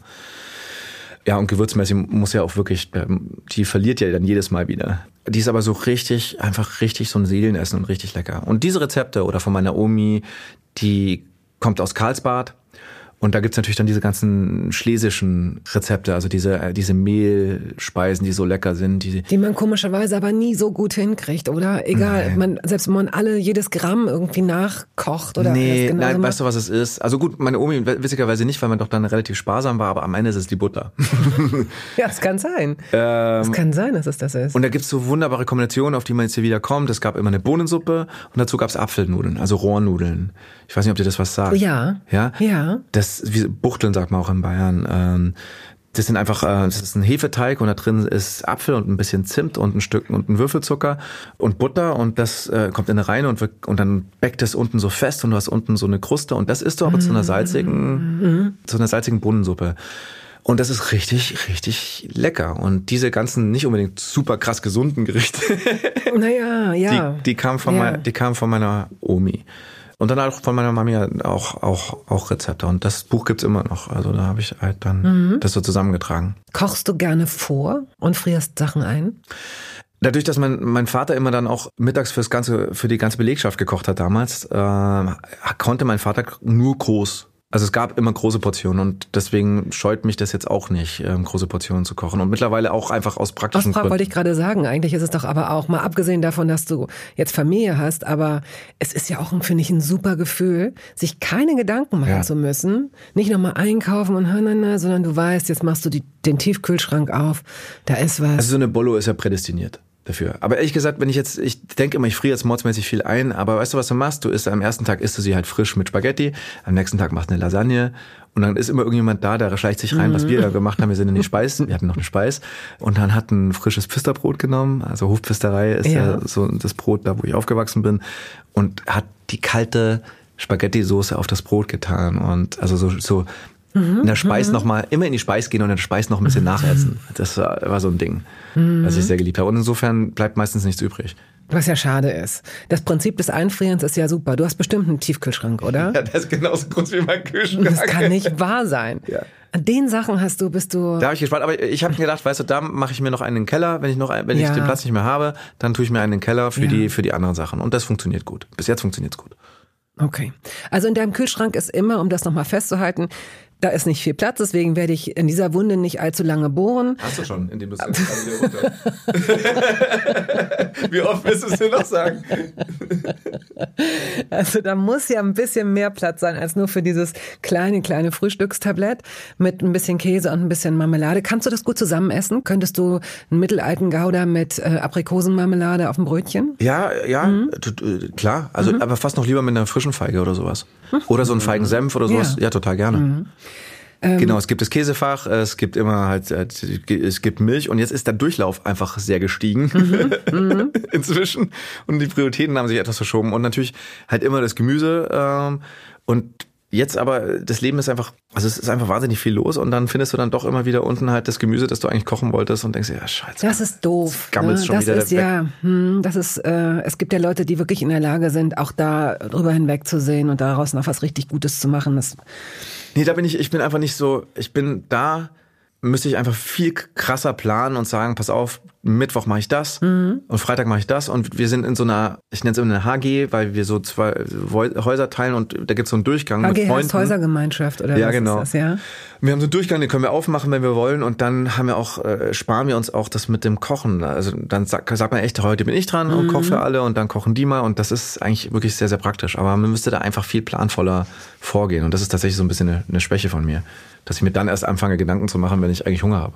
Ja, und gewürzmäßig muss ja auch wirklich, ähm, die verliert ja dann jedes Mal wieder. Die ist aber so richtig, einfach richtig so ein Seelenessen und richtig lecker. Und diese Rezepte oder von meiner Omi, die kommt aus Karlsbad und da gibt's natürlich dann diese ganzen schlesischen Rezepte, also diese, äh, diese Mehlspeisen, die so lecker sind. Die, die man komischerweise aber nie so gut hinkriegt, oder? Egal, man, selbst wenn man alle jedes Gramm irgendwie nachkocht oder Nee, genau nein, weißt du, was es ist? Also gut, meine Omi witzigerweise nicht, weil man doch dann relativ sparsam war, aber am Ende ist es die Butter. ja, es kann sein. Ähm, es kann sein, dass es das ist. Und da gibt's so wunderbare Kombinationen, auf die man jetzt hier wieder kommt. Es gab immer eine Bohnensuppe und dazu gab's Apfelnudeln, also Rohrnudeln. Ich weiß nicht, ob dir das was sagt. Ja. Ja? Ja. Das, wie Buchteln sagt man auch in Bayern. Ähm, das sind einfach, äh, das ist ein Hefeteig und da drin ist Apfel und ein bisschen Zimt und ein Stück und ein Würfelzucker und Butter und das äh, kommt in eine Reine und, wird, und dann backt es unten so fest und du hast unten so eine Kruste und das isst du aber mm. zu einer salzigen, mm. zu einer salzigen Bohnensuppe. Und das ist richtig, richtig lecker. Und diese ganzen nicht unbedingt super krass gesunden Gerichte, naja, ja. die, die kamen von, ja. mein, die kamen von meiner Omi. Und dann auch von meiner Mami auch, auch, auch Rezepte. Und das Buch gibt's immer noch. Also da habe ich halt dann mhm. das so zusammengetragen. Kochst du gerne vor und frierst Sachen ein? Dadurch, dass mein, mein Vater immer dann auch mittags fürs ganze, für die ganze Belegschaft gekocht hat damals, äh, konnte mein Vater nur groß Also es gab immer große Portionen und deswegen scheut mich das jetzt auch nicht, ähm, große Portionen zu kochen. Und mittlerweile auch einfach aus praktischen aus Gründen. wollte ich gerade sagen. Eigentlich ist es doch aber auch, mal abgesehen davon, dass du jetzt Familie hast, aber es ist ja auch, finde ich, ein super Gefühl, sich keine Gedanken machen ja. zu müssen. Nicht nochmal einkaufen und na, na, na, sondern du weißt, jetzt machst du die, den Tiefkühlschrank auf, da ist was. Also so eine Bollo ist ja prädestiniert dafür. Aber ehrlich gesagt, wenn ich jetzt, ich denke immer, ich friere jetzt mordsmäßig viel ein, aber weißt du, was du machst? Du isst am ersten Tag isst du sie halt frisch mit Spaghetti, am nächsten Tag machst du eine Lasagne und dann ist immer irgendjemand da, der schleicht sich rein, mhm. was wir da gemacht haben. Wir sind in die Speisen, wir hatten noch eine Speis und dann hat ein frisches Pfisterbrot genommen, also Hofpfisterei ist ja. ja so das Brot da, wo ich aufgewachsen bin und hat die kalte Spaghetti-Soße auf das Brot getan und also so, so Mhm, in der Speis mhm. nochmal, immer in die Speis gehen und in der Speis noch ein bisschen mhm. nachätzen. Das war, war, so ein Ding, mhm. was ich sehr geliebt habe. Und insofern bleibt meistens nichts übrig. Was ja schade ist. Das Prinzip des Einfrierens ist ja super. Du hast bestimmt einen Tiefkühlschrank, oder? Ja, der ist genauso groß wie mein Kühlschrank. Das kann nicht wahr sein. Ja. An den Sachen hast du, bist du. Da habe ich gespannt, aber ich habe mir gedacht, weißt du, da mache ich mir noch einen in den Keller, wenn ich noch, wenn ja. ich den Platz nicht mehr habe, dann tue ich mir einen in den Keller für ja. die für die anderen Sachen und das funktioniert gut. Bis jetzt funktioniert's gut. Okay. Also in deinem Kühlschrank ist immer, um das nochmal festzuhalten, da ist nicht viel Platz, deswegen werde ich in dieser Wunde nicht allzu lange bohren. Hast du schon, indem du es runter. Wie oft willst du es dir noch sagen? Also da muss ja ein bisschen mehr Platz sein als nur für dieses kleine, kleine Frühstückstablett mit ein bisschen Käse und ein bisschen Marmelade. Kannst du das gut zusammen essen? Könntest du einen mittelalten Gouda mit äh, Aprikosenmarmelade auf dem Brötchen? Ja, ja, mhm. Äh, klar. Also mhm. aber fast noch lieber mit einer frischen Feige oder sowas. Oder so einen Feigensenf oder sowas. Ja, ja total gerne. Mhm. Ähm, genau, es gibt das Käsefach, es gibt immer halt, äh, es gibt Milch und jetzt ist der Durchlauf einfach sehr gestiegen mhm, mhm. inzwischen und die Prioritäten haben sich etwas verschoben und natürlich halt immer das Gemüse ähm, und Jetzt aber, das Leben ist einfach, also es ist einfach wahnsinnig viel los und dann findest du dann doch immer wieder unten halt das Gemüse, das du eigentlich kochen wolltest und denkst, ja, scheiße. Das ist doof. Ne? schon das wieder ist, ja, hm, das ist, äh, es gibt ja Leute, die wirklich in der Lage sind, auch da drüber hinwegzusehen und daraus noch was richtig Gutes zu machen. Das nee, da bin ich, ich bin einfach nicht so, ich bin da, müsste ich einfach viel krasser planen und sagen, pass auf, Mittwoch mache ich das mhm. und Freitag mache ich das und wir sind in so einer, ich nenne es immer eine HG, weil wir so zwei Häuser teilen und da gibt es so einen Durchgang HG mit Freunden. heißt Häusergemeinschaft oder ja, was genau. ist das, ja? Wir haben so einen Durchgang, den können wir aufmachen, wenn wir wollen und dann haben wir auch, äh, sparen wir uns auch das mit dem Kochen. Also dann sagt, sagt man echt, heute bin ich dran mhm. und koche für alle und dann kochen die mal und das ist eigentlich wirklich sehr, sehr praktisch. Aber man müsste da einfach viel planvoller vorgehen und das ist tatsächlich so ein bisschen eine, eine Schwäche von mir, dass ich mir dann erst anfange, Gedanken zu machen, wenn ich eigentlich Hunger habe.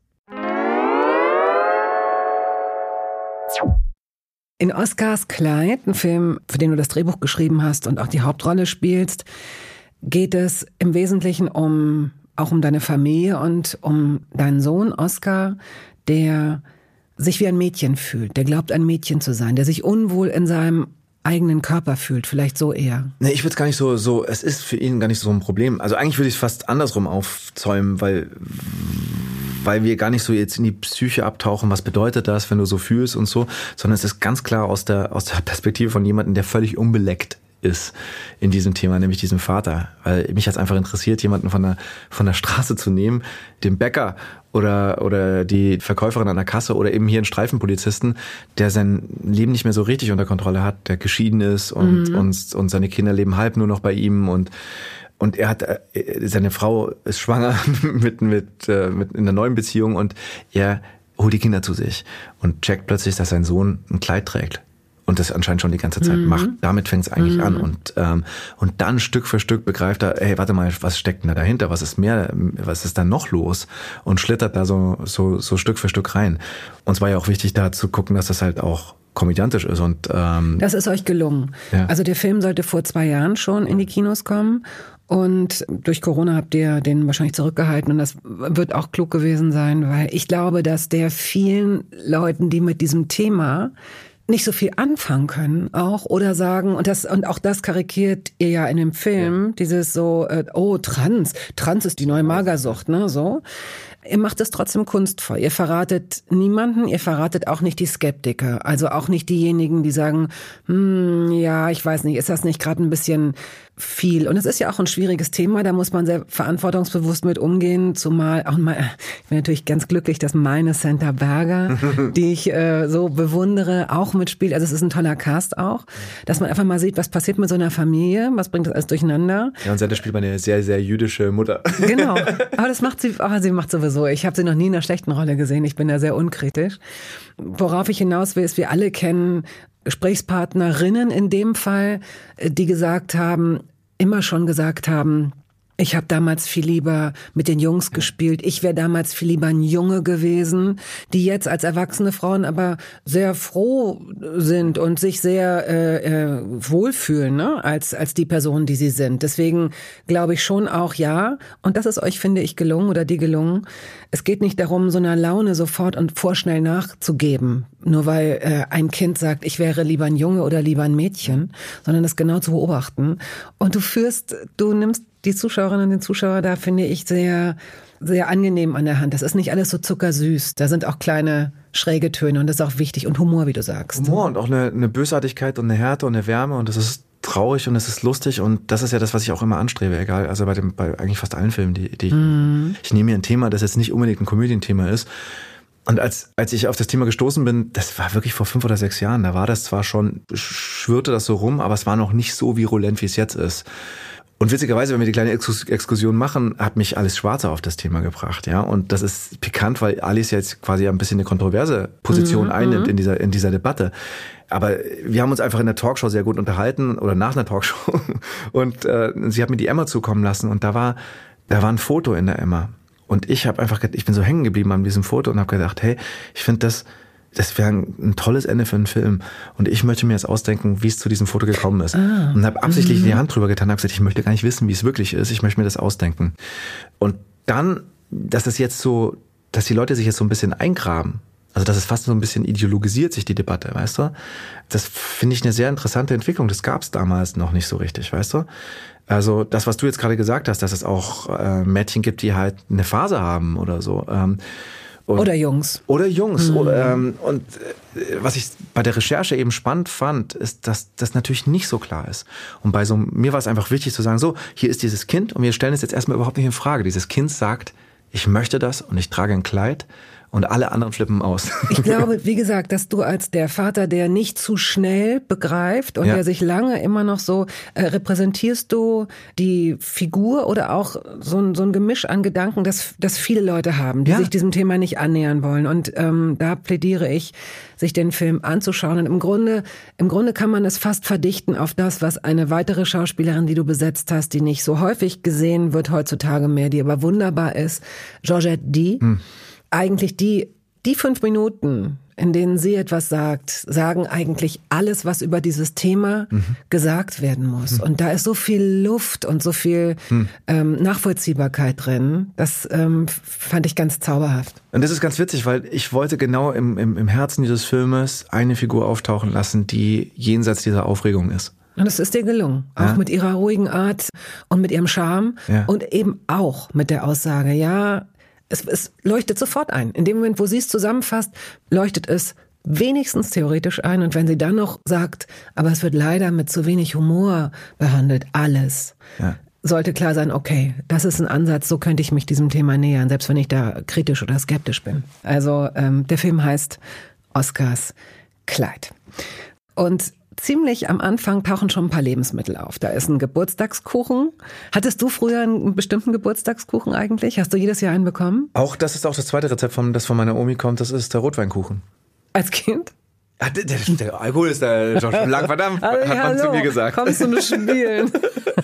In Oscars Kleid, ein Film, für den du das Drehbuch geschrieben hast und auch die Hauptrolle spielst, geht es im Wesentlichen um auch um deine Familie und um deinen Sohn Oscar, der sich wie ein Mädchen fühlt, der glaubt ein Mädchen zu sein, der sich unwohl in seinem eigenen Körper fühlt, vielleicht so eher. Nee, ich würde es gar nicht so, so, es ist für ihn gar nicht so ein Problem. Also eigentlich würde ich es fast andersrum aufzäumen, weil weil wir gar nicht so jetzt in die Psyche abtauchen, was bedeutet das, wenn du so fühlst und so, sondern es ist ganz klar aus der, aus der Perspektive von jemandem, der völlig unbeleckt ist in diesem Thema, nämlich diesem Vater. Weil mich hat einfach interessiert, jemanden von der, von der Straße zu nehmen, den Bäcker oder, oder die Verkäuferin an der Kasse oder eben hier einen Streifenpolizisten, der sein Leben nicht mehr so richtig unter Kontrolle hat, der geschieden ist und, mhm. und, und seine Kinder leben halb nur noch bei ihm und und er hat, äh, seine Frau ist schwanger mit, mit, äh, mit in einer neuen Beziehung und er holt die Kinder zu sich und checkt plötzlich, dass sein Sohn ein Kleid trägt und das anscheinend schon die ganze Zeit mhm. macht. Damit fängt es eigentlich mhm. an und ähm, und dann Stück für Stück begreift er, hey, warte mal, was steckt denn da dahinter? Was ist mehr? Was ist da noch los? Und schlittert da so so so Stück für Stück rein. Und es war ja auch wichtig, da zu gucken, dass das halt auch komödiantisch ist und ähm, das ist euch gelungen. Ja. Also der Film sollte vor zwei Jahren schon in die Kinos kommen und durch Corona habt ihr den wahrscheinlich zurückgehalten und das wird auch klug gewesen sein, weil ich glaube, dass der vielen Leuten, die mit diesem Thema nicht so viel anfangen können auch oder sagen und das und auch das karikiert ihr ja in dem Film ja. dieses so äh, oh Trans Trans ist die neue Magersucht ne so Ihr macht es trotzdem kunstvoll. Ihr verratet niemanden, ihr verratet auch nicht die Skeptiker. Also auch nicht diejenigen, die sagen, hm, ja, ich weiß nicht, ist das nicht gerade ein bisschen viel. Und es ist ja auch ein schwieriges Thema, da muss man sehr verantwortungsbewusst mit umgehen, zumal auch mal, ich bin natürlich ganz glücklich, dass meine Santa Berger, die ich äh, so bewundere, auch mitspielt. Also es ist ein toller Cast auch, dass man einfach mal sieht, was passiert mit so einer Familie, was bringt das alles durcheinander. Ja, und Santa spielt eine sehr, sehr jüdische Mutter. Genau, aber das macht sie, oh, sie macht sowieso. Ich habe sie noch nie in einer schlechten Rolle gesehen, ich bin da sehr unkritisch. Worauf ich hinaus will, ist, wir alle kennen Gesprächspartnerinnen in dem Fall, äh, die gesagt haben, immer schon gesagt haben, ich habe damals viel lieber mit den Jungs gespielt. Ich wäre damals viel lieber ein Junge gewesen, die jetzt als erwachsene Frauen aber sehr froh sind und sich sehr äh, äh, wohlfühlen, ne? als als die Person, die sie sind. Deswegen glaube ich schon auch ja. Und das ist euch finde ich gelungen oder die gelungen. Es geht nicht darum, so einer Laune sofort und vorschnell nachzugeben, nur weil äh, ein Kind sagt, ich wäre lieber ein Junge oder lieber ein Mädchen, sondern das genau zu beobachten. Und du führst, du nimmst die Zuschauerinnen und den Zuschauer da, finde ich, sehr, sehr angenehm an der Hand. Das ist nicht alles so zuckersüß. Da sind auch kleine schräge Töne und das ist auch wichtig und Humor, wie du sagst. Humor und auch eine, eine Bösartigkeit und eine Härte und eine Wärme und das ist traurig und es ist lustig und das ist ja das, was ich auch immer anstrebe, egal, also bei dem, bei eigentlich fast allen Filmen, die, die mm. ich nehme mir ein Thema, das jetzt nicht unbedingt ein Komödienthema ist. Und als, als ich auf das Thema gestoßen bin, das war wirklich vor fünf oder sechs Jahren, da war das zwar schon, schwirrte das so rum, aber es war noch nicht so virulent, wie es jetzt ist. Und witzigerweise, wenn wir die kleine Exkursion machen, hat mich Alice Schwarzer auf das Thema gebracht, ja. Und das ist pikant, weil Alice jetzt quasi ein bisschen eine kontroverse Position mhm, einnimmt mhm. in dieser, in dieser Debatte. Aber wir haben uns einfach in der Talkshow sehr gut unterhalten oder nach einer Talkshow. Und äh, sie hat mir die Emma zukommen lassen und da war, da war ein Foto in der Emma. Und ich habe einfach, ich bin so hängen geblieben an diesem Foto und habe gedacht, hey, ich finde das, das wäre ein, ein, tolles Ende für einen Film. Und ich möchte mir jetzt ausdenken, wie es zu diesem Foto gekommen ist. Ah. Und habe absichtlich mhm. die Hand drüber getan und gesagt, ich möchte gar nicht wissen, wie es wirklich ist. Ich möchte mir das ausdenken. Und dann dass es jetzt so, dass die Leute sich jetzt so ein bisschen eingraben. Also dass es fast so ein bisschen ideologisiert sich die Debatte, weißt du? Das finde ich eine sehr interessante Entwicklung. Das gab es damals noch nicht so richtig, weißt du? Also das, was du jetzt gerade gesagt hast, dass es auch äh, Mädchen gibt, die halt eine Phase haben oder so. Ähm, und, oder Jungs. Oder Jungs. Mhm. Oder, ähm, und äh, was ich bei der Recherche eben spannend fand, ist, dass das natürlich nicht so klar ist. Und bei so mir war es einfach wichtig zu sagen, so, hier ist dieses Kind und wir stellen es jetzt erstmal überhaupt nicht in Frage. Dieses Kind sagt, ich möchte das und ich trage ein Kleid und alle anderen flippen aus. Ich glaube, wie gesagt, dass du als der Vater, der nicht zu schnell begreift und ja. der sich lange immer noch so äh, repräsentierst du die Figur oder auch so ein, so ein Gemisch an Gedanken, das, das viele Leute haben, die ja. sich diesem Thema nicht annähern wollen. Und ähm, da plädiere ich, sich den Film anzuschauen. Und im Grunde, im Grunde kann man es fast verdichten auf das, was eine weitere Schauspielerin, die du besetzt hast, die nicht so häufig gesehen wird heutzutage mehr, die aber wunderbar ist, Georgette D. Hm eigentlich die, die fünf Minuten, in denen sie etwas sagt, sagen eigentlich alles, was über dieses Thema mhm. gesagt werden muss. Mhm. Und da ist so viel Luft und so viel mhm. ähm, Nachvollziehbarkeit drin. Das ähm, fand ich ganz zauberhaft. Und das ist ganz witzig, weil ich wollte genau im, im, im Herzen dieses Filmes eine Figur auftauchen lassen, die jenseits dieser Aufregung ist. Und es ist dir gelungen. Auch ja. mit ihrer ruhigen Art und mit ihrem Charme. Ja. Und eben auch mit der Aussage, ja, es, es leuchtet sofort ein. In dem Moment, wo sie es zusammenfasst, leuchtet es wenigstens theoretisch ein. Und wenn sie dann noch sagt, aber es wird leider mit zu wenig Humor behandelt, alles. Ja. Sollte klar sein, okay, das ist ein Ansatz, so könnte ich mich diesem Thema nähern, selbst wenn ich da kritisch oder skeptisch bin. Also ähm, der Film heißt Oscars Kleid. Und ziemlich am Anfang tauchen schon ein paar Lebensmittel auf. Da ist ein Geburtstagskuchen. Hattest du früher einen bestimmten Geburtstagskuchen eigentlich? Hast du jedes Jahr einen bekommen? Auch das ist auch das zweite Rezept, von, das von meiner Omi kommt. Das ist der Rotweinkuchen. Als Kind? Ja, der, der, der, Alkohol ist da schon lang verdammt, hat man hallo, zu mir gesagt. Kommst du nur spielen?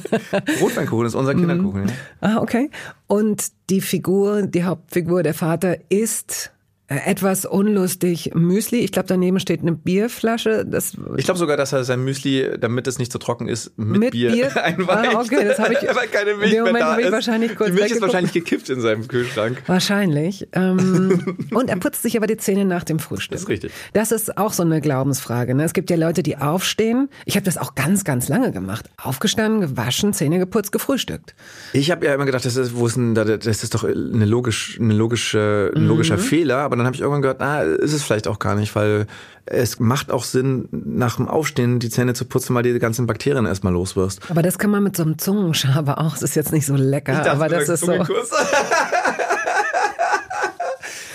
Rotweinkuchen ist unser Kinderkuchen. Mhm. Ja. Ah, okay. Und die Figur, die Hauptfigur, der Vater, ist etwas unlustig Müsli. Ich glaube, daneben steht eine Bierflasche. Das ich glaube sogar, dass er sein Müsli, damit es nicht so trocken ist, mit, mit Bier, Bier? einweicht. Ah, okay, das habe ich. Weil keine Milch in dem Moment habe ich wahrscheinlich kurz Die Milch ist wahrscheinlich gekippt in seinem Kühlschrank. Wahrscheinlich. Ähm, und er putzt sich aber die Zähne nach dem Frühstück. Das ist richtig. Das ist auch so eine Glaubensfrage. Ne? Es gibt ja Leute, die aufstehen. Ich habe das auch ganz, ganz lange gemacht. Aufgestanden, gewaschen, Zähne geputzt, gefrühstückt. Ich habe ja immer gedacht, das ist, wo ist denn da, das ist doch eine logisch, eine logische, ein logischer mhm. Fehler. Aber dann habe ich irgendwann gehört, ah, ist es vielleicht auch gar nicht, weil es macht auch Sinn, nach dem Aufstehen die Zähne zu putzen, weil die ganzen Bakterien erstmal los wirst. Aber das kann man mit so einem Zungenschaber auch. Das ist jetzt nicht so lecker, dachte, aber das ist so.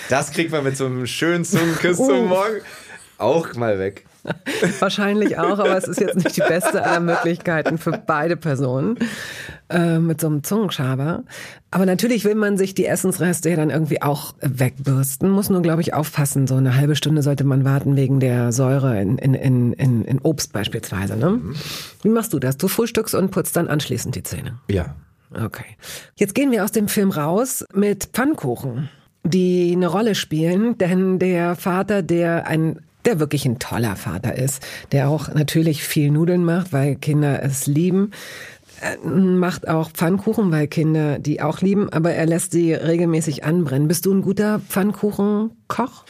das kriegt man mit so einem schönen Zungenkuss uh. zum Morgen auch mal weg. Wahrscheinlich auch, aber es ist jetzt nicht die beste aller Möglichkeiten für beide Personen äh, mit so einem Zungenschaber. Aber natürlich will man sich die Essensreste ja dann irgendwie auch wegbürsten. Muss nur, glaube ich, aufpassen. So eine halbe Stunde sollte man warten wegen der Säure in, in, in, in, in Obst beispielsweise. Ne? Wie machst du das? Du frühstückst und putzt dann anschließend die Zähne. Ja. Okay. Jetzt gehen wir aus dem Film raus mit Pfannkuchen die eine Rolle spielen, denn der Vater, der ein der wirklich ein toller Vater ist, der auch natürlich viel Nudeln macht, weil Kinder es lieben, macht auch Pfannkuchen, weil Kinder die auch lieben, aber er lässt sie regelmäßig anbrennen. Bist du ein guter Pfannkuchenkoch?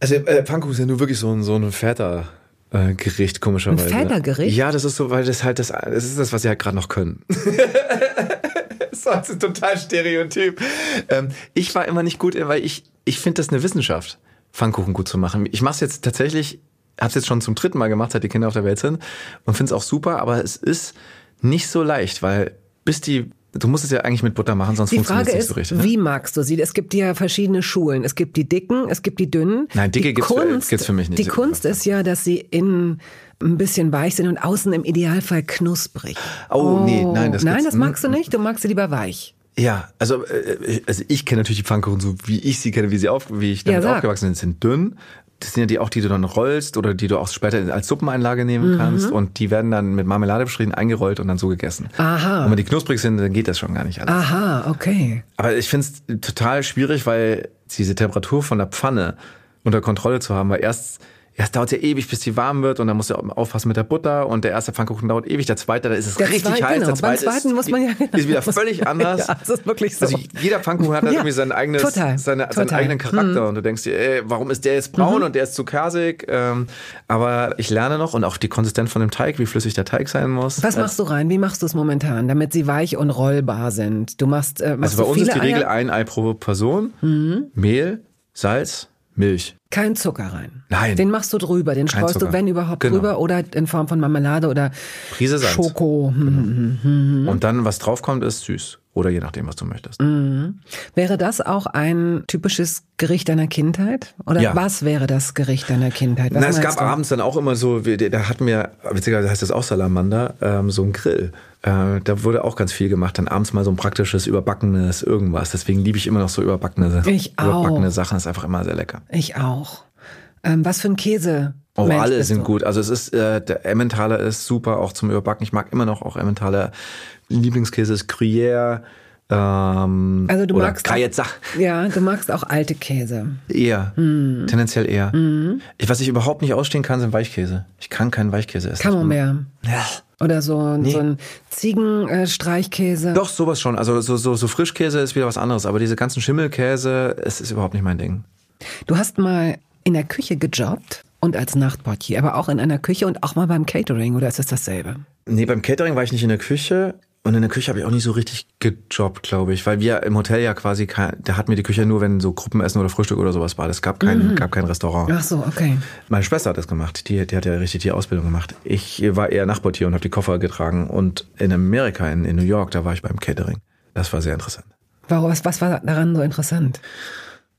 Also äh, Pfannkuchen ist ja nur wirklich so ein, so ein Väter. Äh, Gericht, komischerweise. Ein Vätergericht? Ja, das ist so, weil das halt das, das ist das, was sie halt gerade noch können. das ist total Stereotyp. Ähm, ich war immer nicht gut, weil ich, ich finde das eine Wissenschaft. Pfannkuchen gut zu machen. Ich mache es jetzt tatsächlich, habe es jetzt schon zum dritten Mal gemacht, seit die Kinder auf der Welt sind und finde es auch super, aber es ist nicht so leicht, weil bis die Du musst es ja eigentlich mit Butter machen, sonst funktioniert es nicht so richtig. Ne? Wie magst du sie? Es gibt ja verschiedene Schulen. Es gibt die dicken, es gibt die dünnen. Nein, dicke gibt es für mich nicht. Die Kunst ist ja, dass sie innen ein bisschen weich sind und außen im Idealfall knusprig. Oh, oh. nee, nein, das Nein, das magst du nicht. Du magst sie lieber weich. Ja, also, äh, also ich kenne natürlich die Pfannkuchen so, wie ich sie kenne, wie sie auf, wie ich damit ja, aufgewachsen bin, sind dünn. Das sind ja die auch, die du dann rollst oder die du auch später als Suppeneinlage nehmen mhm. kannst und die werden dann mit Marmelade bestrichen, eingerollt und dann so gegessen. Aha. Und wenn die knusprig sind, dann geht das schon gar nicht alles. Aha, okay. Aber ich finde es total schwierig, weil diese Temperatur von der Pfanne unter Kontrolle zu haben, weil erst Ja, es dauert ja ewig, bis die warm wird und dann musst du aufpassen mit der Butter und der erste Pfannkuchen dauert ewig, der zweite, da ist es Der richtig zweite, heiß, genau. der Beim zweite zweiten ist, muss man ja- ist wieder völlig anders. Ja, das ist wirklich so. Also jeder Pfannkuchen hat Ja, irgendwie sein eigenes, total, seine, seinen total. Mhm. eigenen Charakter und du denkst dir, ey, warum ist der jetzt braun und der ist zu kasig? Ähm, aber ich lerne noch und auch die Konsistenz von dem Teig, wie flüssig der Teig sein muss. Was machst du rein? Wie machst du es momentan, damit sie weich und rollbar sind? Du machst, äh, machst Also bei uns ist die Regel Eier? ein Ei pro Person, Mhm. Mehl, Salz, Milch. Kein Zucker rein. Nein. Den machst du drüber, den Kein streust du, wenn überhaupt, Genau. drüber oder in Form von Marmelade oder Prise Salz. Schoko. Hm, hm. Und dann, was draufkommt, ist süß. Oder je nachdem, was du möchtest. Wäre das auch ein typisches Gericht deiner Kindheit? Oder Ja. was wäre das Gericht deiner Kindheit? Was Na, es gab du? abends dann auch immer so, da hatten wir, witzigerweise heißt das auch Salamander, ähm, so ein Grill. Äh, da wurde auch ganz viel gemacht. Dann abends mal so ein praktisches, überbackenes irgendwas. Deswegen liebe ich immer noch so überbackene, Ich auch. überbackene Sachen. ist einfach immer sehr lecker. Ich auch. Ähm, was für ein Käse? Oh, Mensch alle sind du? gut. Also es ist, äh, der Emmentaler ist super, auch zum Überbacken. Ich mag immer noch auch Emmentaler. Lieblingskäse ist Gruyère. Ähm, Also du oder magst Gruyère. Ja, du magst auch alte Käse. Eher. Hm. Tendenziell eher. Ich, was ich überhaupt nicht ausstehen kann, sind Weichkäse. Ich kann keinen Weichkäse essen. Camembert. Ja. Oder so, so ein Ziegenstreichkäse. Doch, sowas schon. Also so, so, so Frischkäse ist wieder was anderes. Aber diese ganzen Schimmelkäse, es ist überhaupt nicht mein Ding. Du hast mal in der Küche gejobbt und als Nachtportier, aber auch in einer Küche und auch mal beim Catering, oder ist es dasselbe? Nee, beim Catering war ich nicht in der Küche. Und in der Küche habe ich auch nicht so richtig gejobbt, glaube ich. Weil wir im Hotel ja quasi, da hatten wir die Küche nur, wenn so Gruppenessen oder Frühstück oder sowas war. Es gab kein, gab kein Restaurant. Ach so, okay. Meine Schwester hat das gemacht. Die, die hat ja richtig die Ausbildung gemacht. Ich war eher Nachbartier und habe die Koffer getragen. Und in Amerika, in, in New York, da war ich beim Catering. Das war sehr interessant. Warum, was, was war daran so interessant?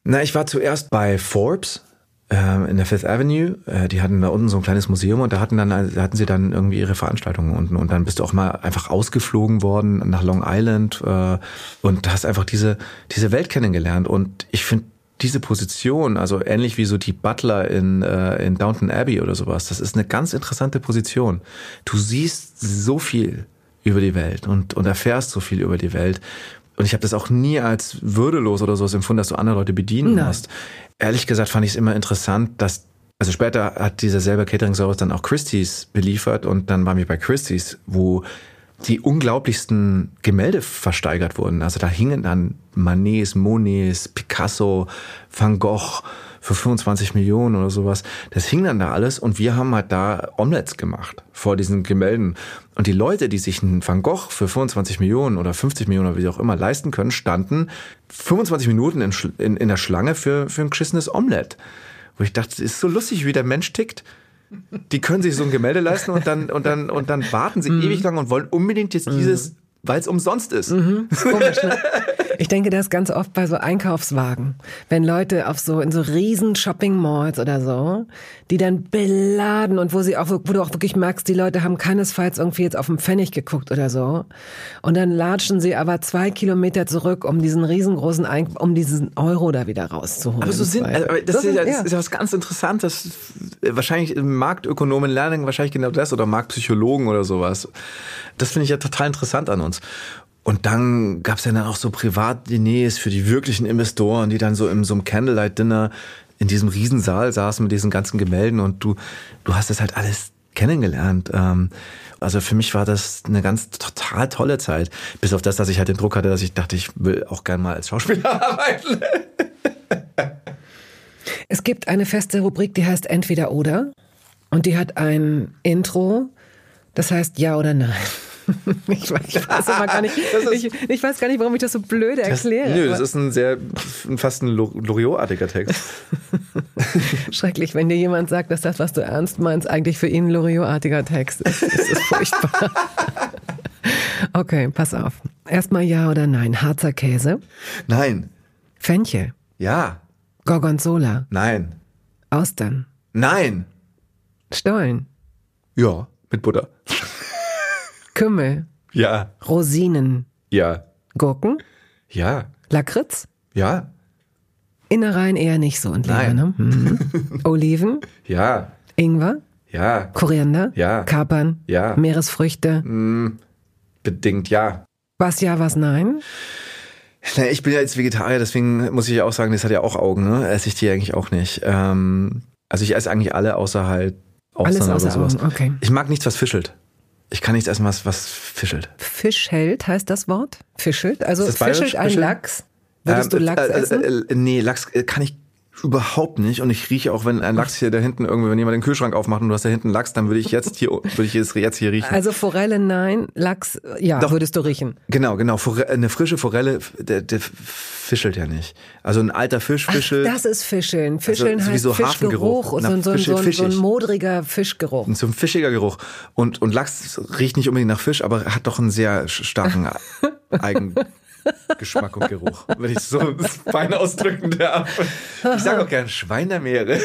Na, ich war zuerst bei Forbes in der Fifth Avenue. Äh, die hatten da unten so ein kleines Museum und da hatten dann da hatten sie dann irgendwie ihre Veranstaltungen unten und dann bist du auch mal einfach ausgeflogen worden nach Long Island äh, und hast einfach diese diese Welt kennengelernt und ich finde diese Position, also ähnlich wie so die Butler in, äh, in Downton Abbey oder sowas, das ist eine ganz interessante Position. Du siehst so viel über die Welt und, und erfährst so viel über die Welt. Und ich habe das auch nie als würdelos oder so empfunden, dass du andere Leute bedienen Nein. musst. Ehrlich gesagt fand ich es immer interessant, dass, also später hat dieser selber Catering-Service dann auch Christie's beliefert und dann waren wir bei Christie's, wo die unglaublichsten Gemälde versteigert wurden. Also da hingen dann Manets, Monets, Picasso, Van Gogh für 25 Millionen oder sowas. Das hing dann da alles und wir haben halt da Omelettes gemacht vor diesen Gemälden. Und die Leute, die sich einen Van Gogh für 25 Millionen oder 50 Millionen oder wie auch immer leisten können, standen 25 Minuten in, in, in der Schlange für, für ein geschissenes Omelett. Wo ich dachte, es ist so lustig, wie der Mensch tickt. Die können sich so ein Gemälde leisten und dann, und dann, und dann warten sie ewig lang und wollen unbedingt jetzt dieses, weil es umsonst ist. Komisch, ne? Ich denke das ganz oft bei so Einkaufswagen. Wenn Leute auf so, in so riesen Shopping-Malls oder so, die dann beladen und wo sie auch, wo du auch wirklich merkst, die Leute haben keinesfalls irgendwie jetzt auf den Pfennig geguckt oder so. Und dann latschen sie aber zwei Kilometer zurück, um diesen riesengroßen, Ein um diesen Euro da wieder rauszuholen. Aber so sind, aber das, So ist ja, das ist ja was ganz Interessantes. Wahrscheinlich Marktökonomen lernen wahrscheinlich genau das oder Marktpsychologen oder sowas. Das finde ich ja total interessant an uns. Und dann gab's ja dann auch so Privatdiners für die wirklichen Investoren, die dann so in so einem Candlelight-Dinner in diesem Riesensaal saßen mit diesen ganzen Gemälden und du, du hast das halt alles kennengelernt. Ähm, Also für mich war das eine ganz total tolle Zeit. Bis auf das, dass ich halt den Druck hatte, dass ich dachte, ich will auch gern mal als Schauspieler arbeiten. Es gibt eine feste Rubrik, die heißt Entweder oder. Und die hat ein Intro, das heißt Ja oder Nein. Ich weiß, ich weiß aber gar nicht, ich, ich weiß gar nicht, warum ich das so blöde erkläre. Nö, das ist ein sehr, fast ein Lo- Loriot-artiger Text. schrecklich, wenn dir jemand sagt, dass das, was du ernst meinst, eigentlich für ihn ein Loriot-artiger Text ist. Das ist furchtbar. Okay, pass auf. Erstmal Ja oder Nein. Harzer Käse, Nein. Fenchel, Ja. Gorgonzola, Nein. Austern, Nein. Stollen, Ja. Mit Butter. Kümmel, Ja. Rosinen, Ja. Gurken, Ja. Lakritz, Ja. Innereien eher nicht so und Leber, ne? Mhm. Oliven, Ja. Ingwer, Ja. Koriander, Ja. Kapern, Ja. Meeresfrüchte. Bedingt ja. Was ja, was nein? Na, ich bin ja jetzt Vegetarier, deswegen muss ich auch sagen, das hat ja auch Augen, ne? Esse ich die eigentlich auch nicht. Ähm, Also ich esse eigentlich alle außer halt Alles Austern außer oder sowas. Augen, okay. Ich mag nichts, was fischelt. Ich kann nichts essen, was, was fischelt. Fischheld heißt das Wort? Fischelt? Also bayerisch? fischelt ein? Lachs? Würdest du Ähm, Lachs äh, äh, essen? Äh, äh, nee, Lachs äh, kann ich überhaupt nicht. Und ich rieche auch, wenn ein Lachs hier da hinten irgendwie, wenn jemand den Kühlschrank aufmacht und du hast da hinten Lachs, dann würde ich jetzt hier, würde ich es jetzt hier riechen. Also Forelle nein, Lachs ja, Doch. würdest du riechen. Genau, genau. Fore eine frische Forelle, der, der fischelt ja nicht. Also ein alter Fisch fischelt. Das ist Fischeln. Fischeln Also, heißt sowieso Fischgeruch und so, ein- so, ein- so, ein- so ein modriger Fischgeruch. Und so ein fischiger Geruch. Und, und Lachs riecht nicht unbedingt nach Fisch, aber hat doch einen sehr starken Eigengeschmack und Geruch. Wenn ich so fein ausdrücken darf. Ich sage auch gern Schwein der Meere.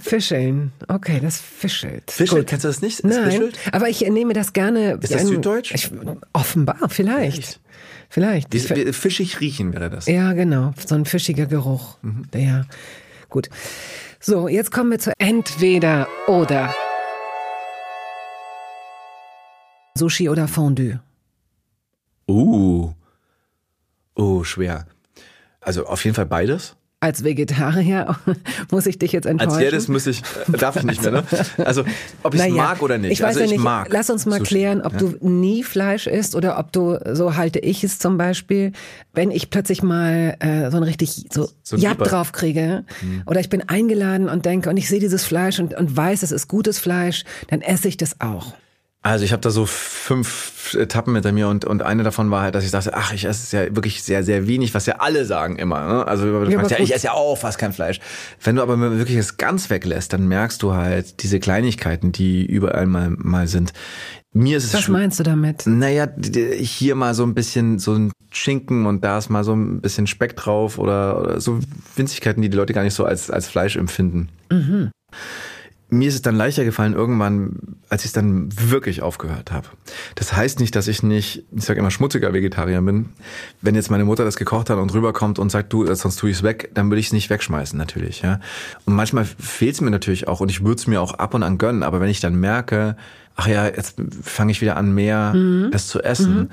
Fischeln. Okay, das fischelt. Fischelt, Gut. kennst du das nicht? Das Nein, Fischelt? aber ich nehme das gerne. Ist das süddeutsch? Ich, offenbar, vielleicht. Vielleicht. Wie, wie, fischig riechen wäre das. Ja, genau. So ein fischiger Geruch. Mhm. Ja, gut. So, jetzt kommen wir zu entweder oder. Sushi oder Fondue. Uh. Oh, schwer. Also auf jeden Fall beides. Als Vegetarier muss ich dich jetzt enttäuschen. Als jedes muss ich, äh, darf ich nicht mehr, ne? Also, ob ich es Naja, mag oder nicht. Ich weiß also ja ich nicht. mag. Lass uns mal Sushi. klären, ob Ja. du nie Fleisch isst oder ob du, so halte ich es zum Beispiel, wenn ich plötzlich mal äh, so ein richtig so, So ein Jab drauf kriege oder ich bin eingeladen und denke und ich sehe dieses Fleisch und, und weiß, es ist gutes Fleisch, dann esse ich das auch. Also ich habe da so fünf Etappen hinter mir und, und eine davon war halt, dass ich dachte, ach, ich esse ja wirklich sehr, sehr wenig, was ja alle sagen immer. Ne? Also du Ja, fragst, ja, ich esse ja auch fast kein Fleisch. Wenn du aber wirklich es ganz weglässt, dann merkst du halt diese Kleinigkeiten, die überall mal, mal sind. Mir ist es Was schw- meinst du damit? Naja, hier mal so ein bisschen so ein Schinken und da ist mal so ein bisschen Speck drauf oder, oder so Winzigkeiten, die die Leute gar nicht so als, als Fleisch empfinden. Mir ist es dann leichter gefallen irgendwann, als ich es dann wirklich aufgehört habe. Das heißt nicht, dass ich nicht, ich sage immer schmutziger Vegetarier bin. Wenn jetzt meine Mutter das gekocht hat und rüberkommt und sagt, du, sonst tue ich es weg, dann würde ich es nicht wegschmeißen natürlich. Ja. Und manchmal fehlt es mir natürlich auch und ich würde es mir auch ab und an gönnen. Aber wenn ich dann merke, ach ja, jetzt fange ich wieder an, mehr das zu essen,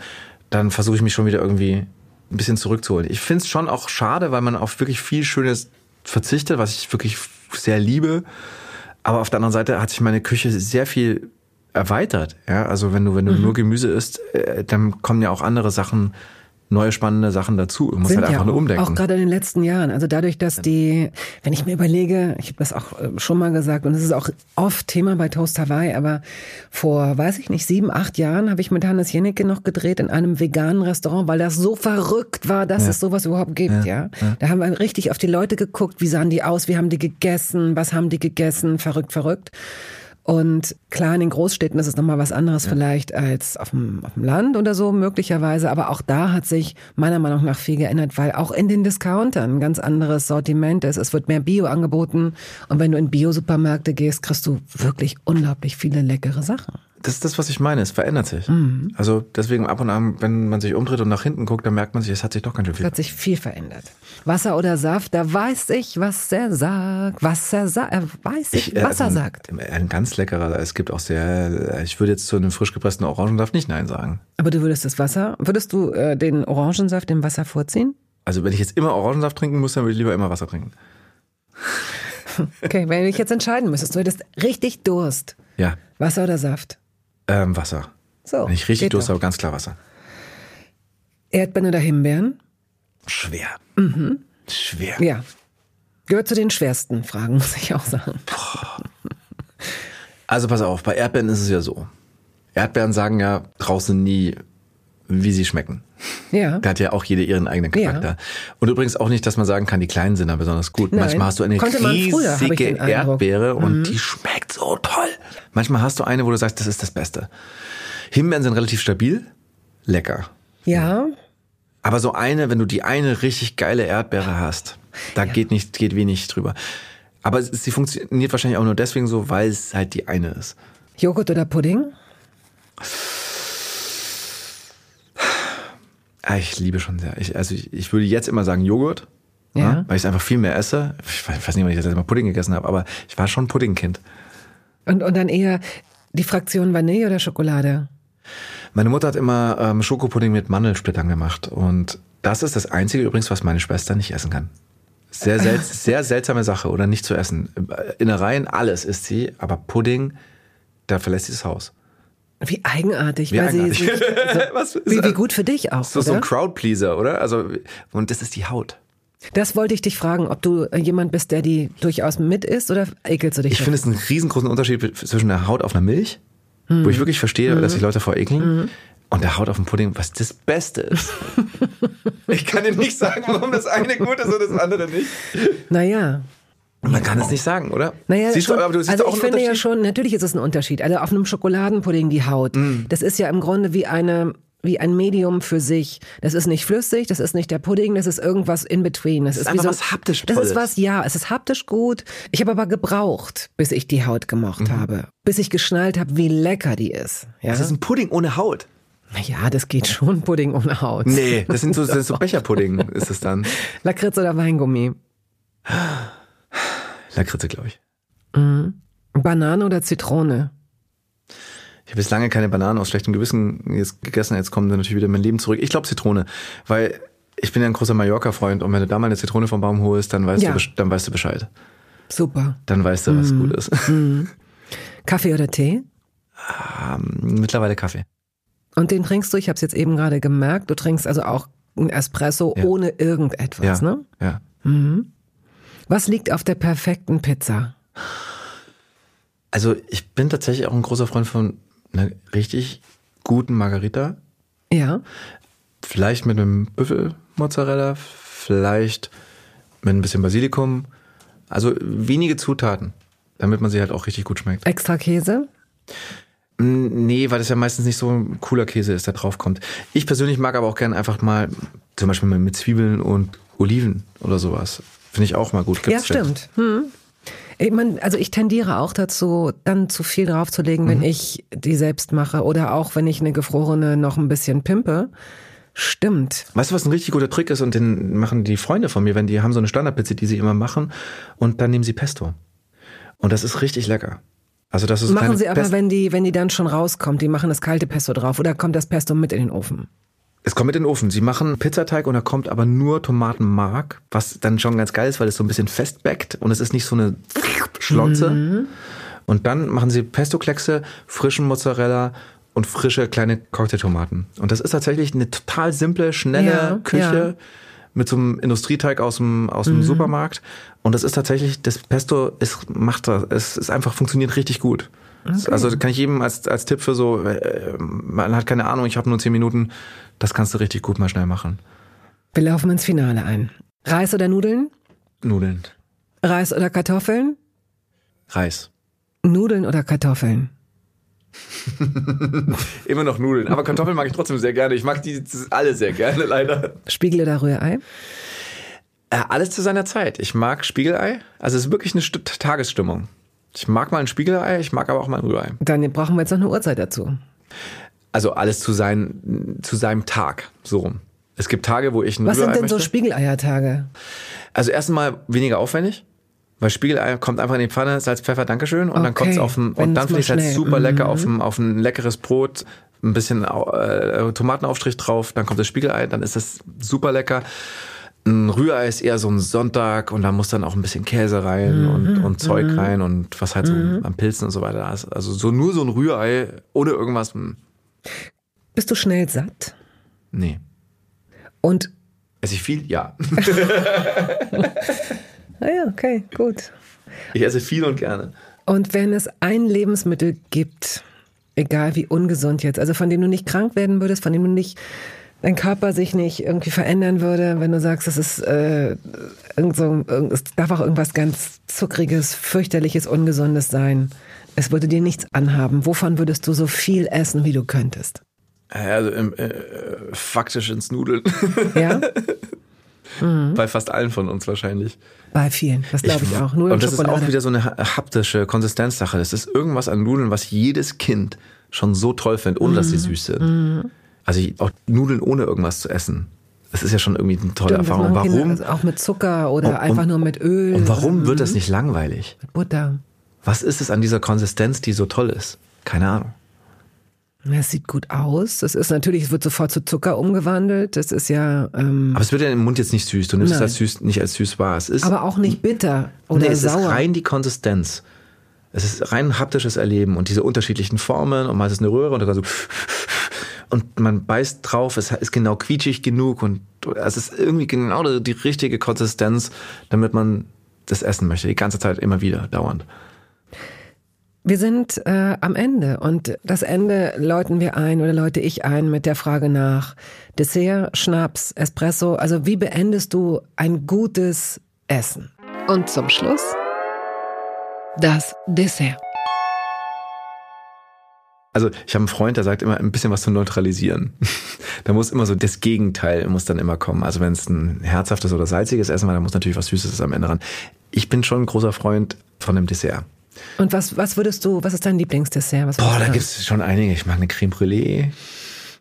dann versuche ich mich schon wieder irgendwie ein bisschen zurückzuholen. Ich finde es schon auch schade, weil man auf wirklich viel Schönes verzichtet, was ich wirklich sehr liebe. Aber auf der anderen Seite hat sich meine Küche sehr viel erweitert. Ja, also wenn du, wenn du Mhm. nur Gemüse isst, äh, dann kommen ja auch andere Sachen, neue spannende Sachen dazu. Musst Sind halt einfach ja nur umdenken. auch gerade in den letzten Jahren. Also dadurch, dass die, wenn ich mir überlege, ich habe das auch äh, schon mal gesagt und es ist auch oft Thema bei Toast Hawaii, aber vor, weiß ich nicht, sieben, acht Jahren habe ich mit Hannes Jennecke noch gedreht in einem veganen Restaurant, weil das so verrückt war, dass es sowas überhaupt gibt, ja. Da haben wir richtig auf die Leute geguckt, wie sahen die aus, wie haben die gegessen, was haben die gegessen, verrückt, verrückt. Und klar, in den Großstädten ist es nochmal was anderes vielleicht als auf dem, auf dem Land oder so möglicherweise. Aber auch da hat sich meiner Meinung nach viel geändert, weil auch in den Discountern ein ganz anderes Sortiment ist. Es wird mehr Bio angeboten. Und wenn du in Bio-Supermärkte gehst, kriegst du wirklich unglaublich viele leckere Sachen. Das ist das, was ich meine. Es verändert sich. Mhm. Also deswegen ab und an, wenn man sich umdreht und nach hinten guckt, dann merkt man sich, es hat sich doch ganz schön Es viel. hat sich viel verändert. Wasser oder Saft, da weiß ich, was er sagt. Was er sagt, er weiß ich, äh, was er also sagt. Ein, ein ganz leckerer. Es gibt auch sehr, ich würde jetzt zu einem frisch gepressten Orangensaft nicht Nein sagen. Aber du würdest das Wasser, würdest du äh, den Orangensaft dem Wasser vorziehen? Also wenn ich jetzt immer Orangensaft trinken muss, dann würde ich lieber immer Wasser trinken. Okay, wenn du dich jetzt entscheiden müsstest, du hättest richtig Durst. Ja, Wasser oder Saft? Ähm, Wasser. So. Ich richtig Durst habe, ganz klar Wasser. Erdbeeren oder Himbeeren? Schwer. Schwer. Ja. Gehört zu den schwersten Fragen, muss ich auch sagen. Also pass auf, bei Erdbeeren ist es ja so. Erdbeeren sagen ja draußen nie, wie sie schmecken. Ja. Da hat ja auch jede ihren eigenen Charakter. Ja. Und übrigens auch nicht, dass man sagen kann, die kleinen sind da besonders gut. Nein. Manchmal hast du eine Konnte früher, riesige. Mhm. Erdbeere und die schmeckt so toll. Manchmal hast du eine, wo du sagst, das ist das Beste. Himbeeren sind relativ stabil, lecker. Ja. Aber so eine, wenn du die eine richtig geile Erdbeere hast, da geht nicht, geht wenig drüber. Aber sie funktioniert wahrscheinlich auch nur deswegen so, weil es halt die eine ist. Joghurt oder Pudding? Ah, Ich liebe schon sehr. Ich, also ich, ich würde jetzt immer sagen Joghurt, Ja. ja. weil ich einfach viel mehr esse. Ich weiß nicht, wann ich das letzte Mal Pudding gegessen habe, aber ich war schon Puddingkind. Und, und dann eher die Fraktion Vanille oder Schokolade? Meine Mutter hat immer ähm, Schokopudding mit Mandelsplittern gemacht und das ist das Einzige übrigens, was meine Schwester nicht essen kann. Sehr, sel sehr seltsame Sache oder nicht zu essen. Innereien, alles isst sie, aber Pudding, da verlässt sie das Haus. Wie eigenartig, Wie weil eigenartig. sie sich, ist wie, wie gut für dich auch, So, so ein oder? Crowdpleaser, oder? Also, und das ist die Haut. Das wollte ich dich fragen, ob du äh, jemand bist, der die durchaus mit isst oder ekelst du dich? Ich finde es einen riesengroßen Unterschied zwischen der Haut auf einer Milch, wo ich wirklich verstehe, dass sich Leute davor ekeln, und der Haut auf dem Pudding, was das Beste ist. ich kann dir nicht sagen, warum das eine gut ist und das andere nicht. Naja. Man kann es nicht sagen, oder? Naja, siehst du, schon, aber du siehst also auch ich finde ja schon, natürlich ist es ein Unterschied. Also auf einem Schokoladenpudding die Haut, Mm. das ist ja im Grunde wie eine wie ein Medium für sich. Das ist nicht flüssig, das ist nicht der Pudding, das ist irgendwas in between. Das, ist wie einfach so, was haptisch Das ist Tolles. was, ja, es ist haptisch gut. Ich habe aber gebraucht, bis ich die Haut gemocht Mhm. habe, bis ich geschnallt habe, wie lecker die ist. Ja, Das ist ein Pudding ohne Haut. ja, das geht schon Pudding ohne Haut. Nee, das sind so, das ist so Becherpudding, ist es dann. Lakritz oder Weingummi, Lakritze, glaube ich. Banane oder Zitrone. Ich habe jetzt lange keine Bananen aus schlechtem Gewissen jetzt gegessen, jetzt kommen sie natürlich wieder in mein Leben zurück. Ich glaube Zitrone, weil ich bin ja ein großer Mallorca-Freund und wenn du da mal eine Zitrone vom Baum holst, dann weißt, Ja. du, dann weißt du Bescheid. Super. Dann weißt du, was gut ist. Kaffee oder Tee? Ähm, Mittlerweile Kaffee. Und den trinkst du, ich habe es jetzt eben gerade gemerkt, du trinkst also auch einen Espresso Ja. ohne irgendetwas, Ja. ne? ja. Was liegt auf der perfekten Pizza? Also ich bin tatsächlich auch ein großer Freund von einer richtig guten Margarita. Ja. Vielleicht mit einem Büffelmozzarella, vielleicht mit ein bisschen Basilikum. Also wenige Zutaten, damit man sie halt auch richtig gut schmeckt. Extra Käse? Nee, weil das ja meistens nicht so ein cooler Käse ist, der draufkommt. Ich persönlich mag aber auch gerne einfach mal, zum Beispiel mal mit Zwiebeln und Oliven oder sowas. Finde ich auch mal gut. Ja, Gibt's stimmt. Hm. Ich mein, also ich tendiere auch dazu, dann zu viel draufzulegen, Mhm. wenn ich die selbst mache oder auch wenn ich eine gefrorene noch ein bisschen pimpe. Stimmt. Weißt du, was ein richtig guter Trick ist? Und den machen die Freunde von mir, wenn die haben so eine Standardpizza, die sie immer machen, und dann nehmen sie Pesto. Und das ist richtig lecker. Also das ist Machen sie aber, Pest- wenn die, wenn die dann schon rauskommt, die machen das kalte Pesto drauf oder kommt das Pesto mit in den Ofen? Es kommt mit in den Ofen. Sie machen Pizzateig und da kommt aber nur Tomatenmark, was dann schon ganz geil ist, weil es so ein bisschen festbackt und es ist nicht so eine Schlonze. Und dann machen sie Pesto-Kleckse, frischen Mozzarella und frische kleine Cocktailtomaten. Und das ist tatsächlich eine total simple, schnelle Ja, Küche ja. mit so einem Industrieteig aus dem, aus dem Supermarkt. Und das ist tatsächlich, das Pesto ist, macht das, es ist einfach, funktioniert richtig gut. Also kann ich jedem als, als Tipp für so, äh, man hat keine Ahnung, ich habe nur zehn Minuten, das kannst du richtig gut mal schnell machen. Wir laufen ins Finale ein. Reis oder Nudeln? Nudeln. Reis oder Kartoffeln? Reis. Nudeln oder Kartoffeln? Immer noch Nudeln. Aber Kartoffeln mag ich trotzdem sehr gerne. Ich mag die alle sehr gerne, leider. Spiegel oder Rührei? Äh, alles zu seiner Zeit. Ich mag Spiegelei. Also es ist wirklich eine St Tagesstimmung. Ich mag mal ein Spiegelei, ich mag aber auch mal ein Rührei. Dann brauchen wir jetzt noch eine Uhrzeit dazu. Also alles zu, sein, zu seinem Tag, so rum. Es gibt Tage, wo ich ein Was Rührei sind denn so möchte. Spiegeleiertage? Also erstmal weniger aufwendig. Weil Spiegelei kommt einfach in die Pfanne, Salz, Pfeffer, Dankeschön. Und dann Okay, kommt es auf wenn und dann finde ich es halt super lecker Mhm. auf ein, auf ein leckeres Brot, ein bisschen äh, Tomatenaufstrich drauf, dann kommt das Spiegelei, dann ist das super lecker. Ein Rührei ist eher so ein Sonntag und da muss dann auch ein bisschen Käse rein Mhm, und, und Zeug rein und was halt so an Pilzen und so weiter da ist. Also so nur so ein Rührei ohne irgendwas, hm, Bist du schnell satt? nee. Und, Esse ich viel? Ja. ah ja, okay, gut. Ich esse viel und gerne. Und wenn es ein Lebensmittel gibt, egal wie ungesund jetzt, also von dem du nicht krank werden würdest, von dem du nicht, dein Körper sich nicht irgendwie verändern würde, wenn du sagst, es ist, äh, irgend so, es darf auch irgendwas ganz zuckriges, fürchterliches, ungesundes sein. Es würde dir nichts anhaben. Wovon würdest du so viel essen, wie du könntest? Also ähm, äh, faktisch ins Nudeln. Ja? Bei fast allen von uns wahrscheinlich. Bei vielen. Das glaube ich, auch. Nur und das ist Schokolade. auch wieder so eine ha- haptische Konsistenzsache. Das ist irgendwas an Nudeln, was jedes Kind schon so toll findet, ohne Mhm. dass sie süß sind. Also auch Nudeln ohne irgendwas zu essen. Das ist ja schon irgendwie eine tolle Stimmt, das Erfahrung. Kinder, Warum? also auch mit Zucker oder Und- einfach nur mit Öl. Und warum wird Mhm. das nicht langweilig? Mit Butter. Was ist es an dieser Konsistenz, die so toll ist? Keine Ahnung. Es sieht gut aus. Es ist natürlich, es wird sofort zu Zucker umgewandelt. Das ist ja. Ähm, Aber es wird ja im Mund jetzt nicht süß. Du nimmst es als süß, nicht als süß wahr. Es ist, aber auch nicht bitter oder nee, es sauer. ist rein die Konsistenz. Es ist rein haptisches Erleben und diese unterschiedlichen Formen und mal ist es eine Röhre und dann so und man beißt drauf, es ist genau quietschig genug und es ist irgendwie genau die richtige Konsistenz, damit man das essen möchte, die ganze Zeit immer wieder, dauernd. Wir sind äh, am Ende und das Ende läuten wir ein oder läute ich ein mit der Frage nach Dessert, Schnaps, Espresso. Also wie beendest du ein gutes Essen? Und zum Schluss das Dessert. Also ich habe einen Freund, der sagt immer ein bisschen was zu neutralisieren. da muss immer so das Gegenteil muss dann immer kommen. Also wenn es ein herzhaftes oder salziges Essen war, dann muss natürlich was Süßes am Ende ran. Ich bin schon ein großer Freund von dem Dessert. Und was, was würdest du, was ist dein Lieblingsdessert? Was Boah, da gibt es schon einige. Ich mag eine Creme Brûlée.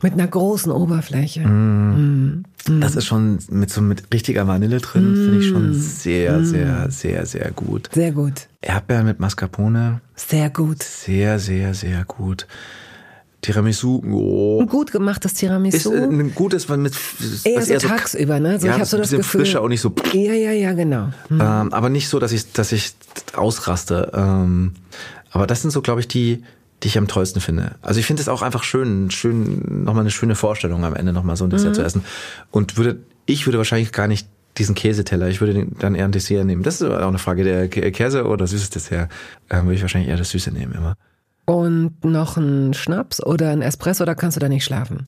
Mit einer großen Oberfläche. Mm. Mm. Das ist schon mit so mit richtiger Vanille drin, mm. finde ich schon sehr, sehr, sehr, sehr gut. Sehr gut. Erdbeeren mit Mascarpone. Sehr gut. Sehr, sehr, sehr gut. Tiramisu, oh. Ein gut gemachtes Tiramisu. Ist ein gutes, was mit eher so eher tagsüber, ne? So, ja, ich habe so das Gefühl, frischer und nicht so. Ja, ja, ja, genau. Mhm. Ähm, aber nicht so, dass ich, dass ich ausraste. Ähm, aber das sind so, glaube ich, die, die ich am tollsten finde. Also ich finde es auch einfach schön, schön, nochmal eine schöne Vorstellung am Ende nochmal so ein Dessert mhm. zu essen. Und würde, ich würde wahrscheinlich gar nicht diesen Käseteller, ich würde dann eher ein Dessert nehmen. Das ist auch eine Frage der Käse oder süßes Dessert. Ähm, würde ich wahrscheinlich eher das Süße nehmen immer. Und noch ein Schnaps oder ein Espresso, oder kannst du da nicht schlafen?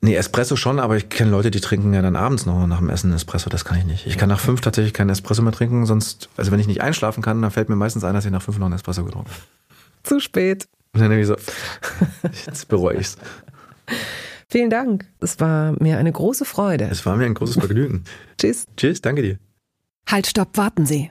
Nee, Espresso schon, aber ich kenne Leute, die trinken ja dann abends noch nach dem Essen Espresso, das kann ich nicht. Ich kann nach fünf tatsächlich keinen Espresso mehr trinken, sonst, also wenn ich nicht einschlafen kann, dann fällt mir meistens ein, dass ich nach fünf noch einen Espresso getrunken habe. Zu spät. Und dann irgendwie so, jetzt bereue ich's. Vielen Dank. Es war mir eine große Freude. Es war mir ein großes Vergnügen. Tschüss. Tschüss, danke dir. Halt, stopp, warten Sie.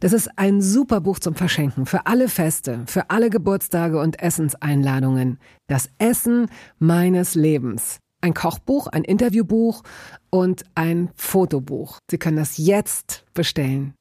Das ist ein super Buch zum Verschenken für alle Feste, für alle Geburtstage und Essenseinladungen. Das Essen meines Lebens. Ein Kochbuch, ein Interviewbuch und ein Fotobuch. Sie können das jetzt bestellen.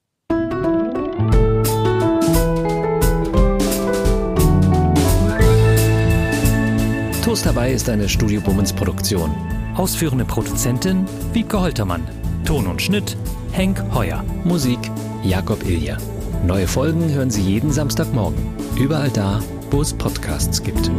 Toast dabei ist eine Studio Bummens Produktion. Ausführende Produzentin Wiebke Holtermann. Ton und Schnitt Henk Heuer. Musik Jakob Ilja. Neue Folgen hören Sie jeden Samstagmorgen. Überall da, wo es Podcasts gibt.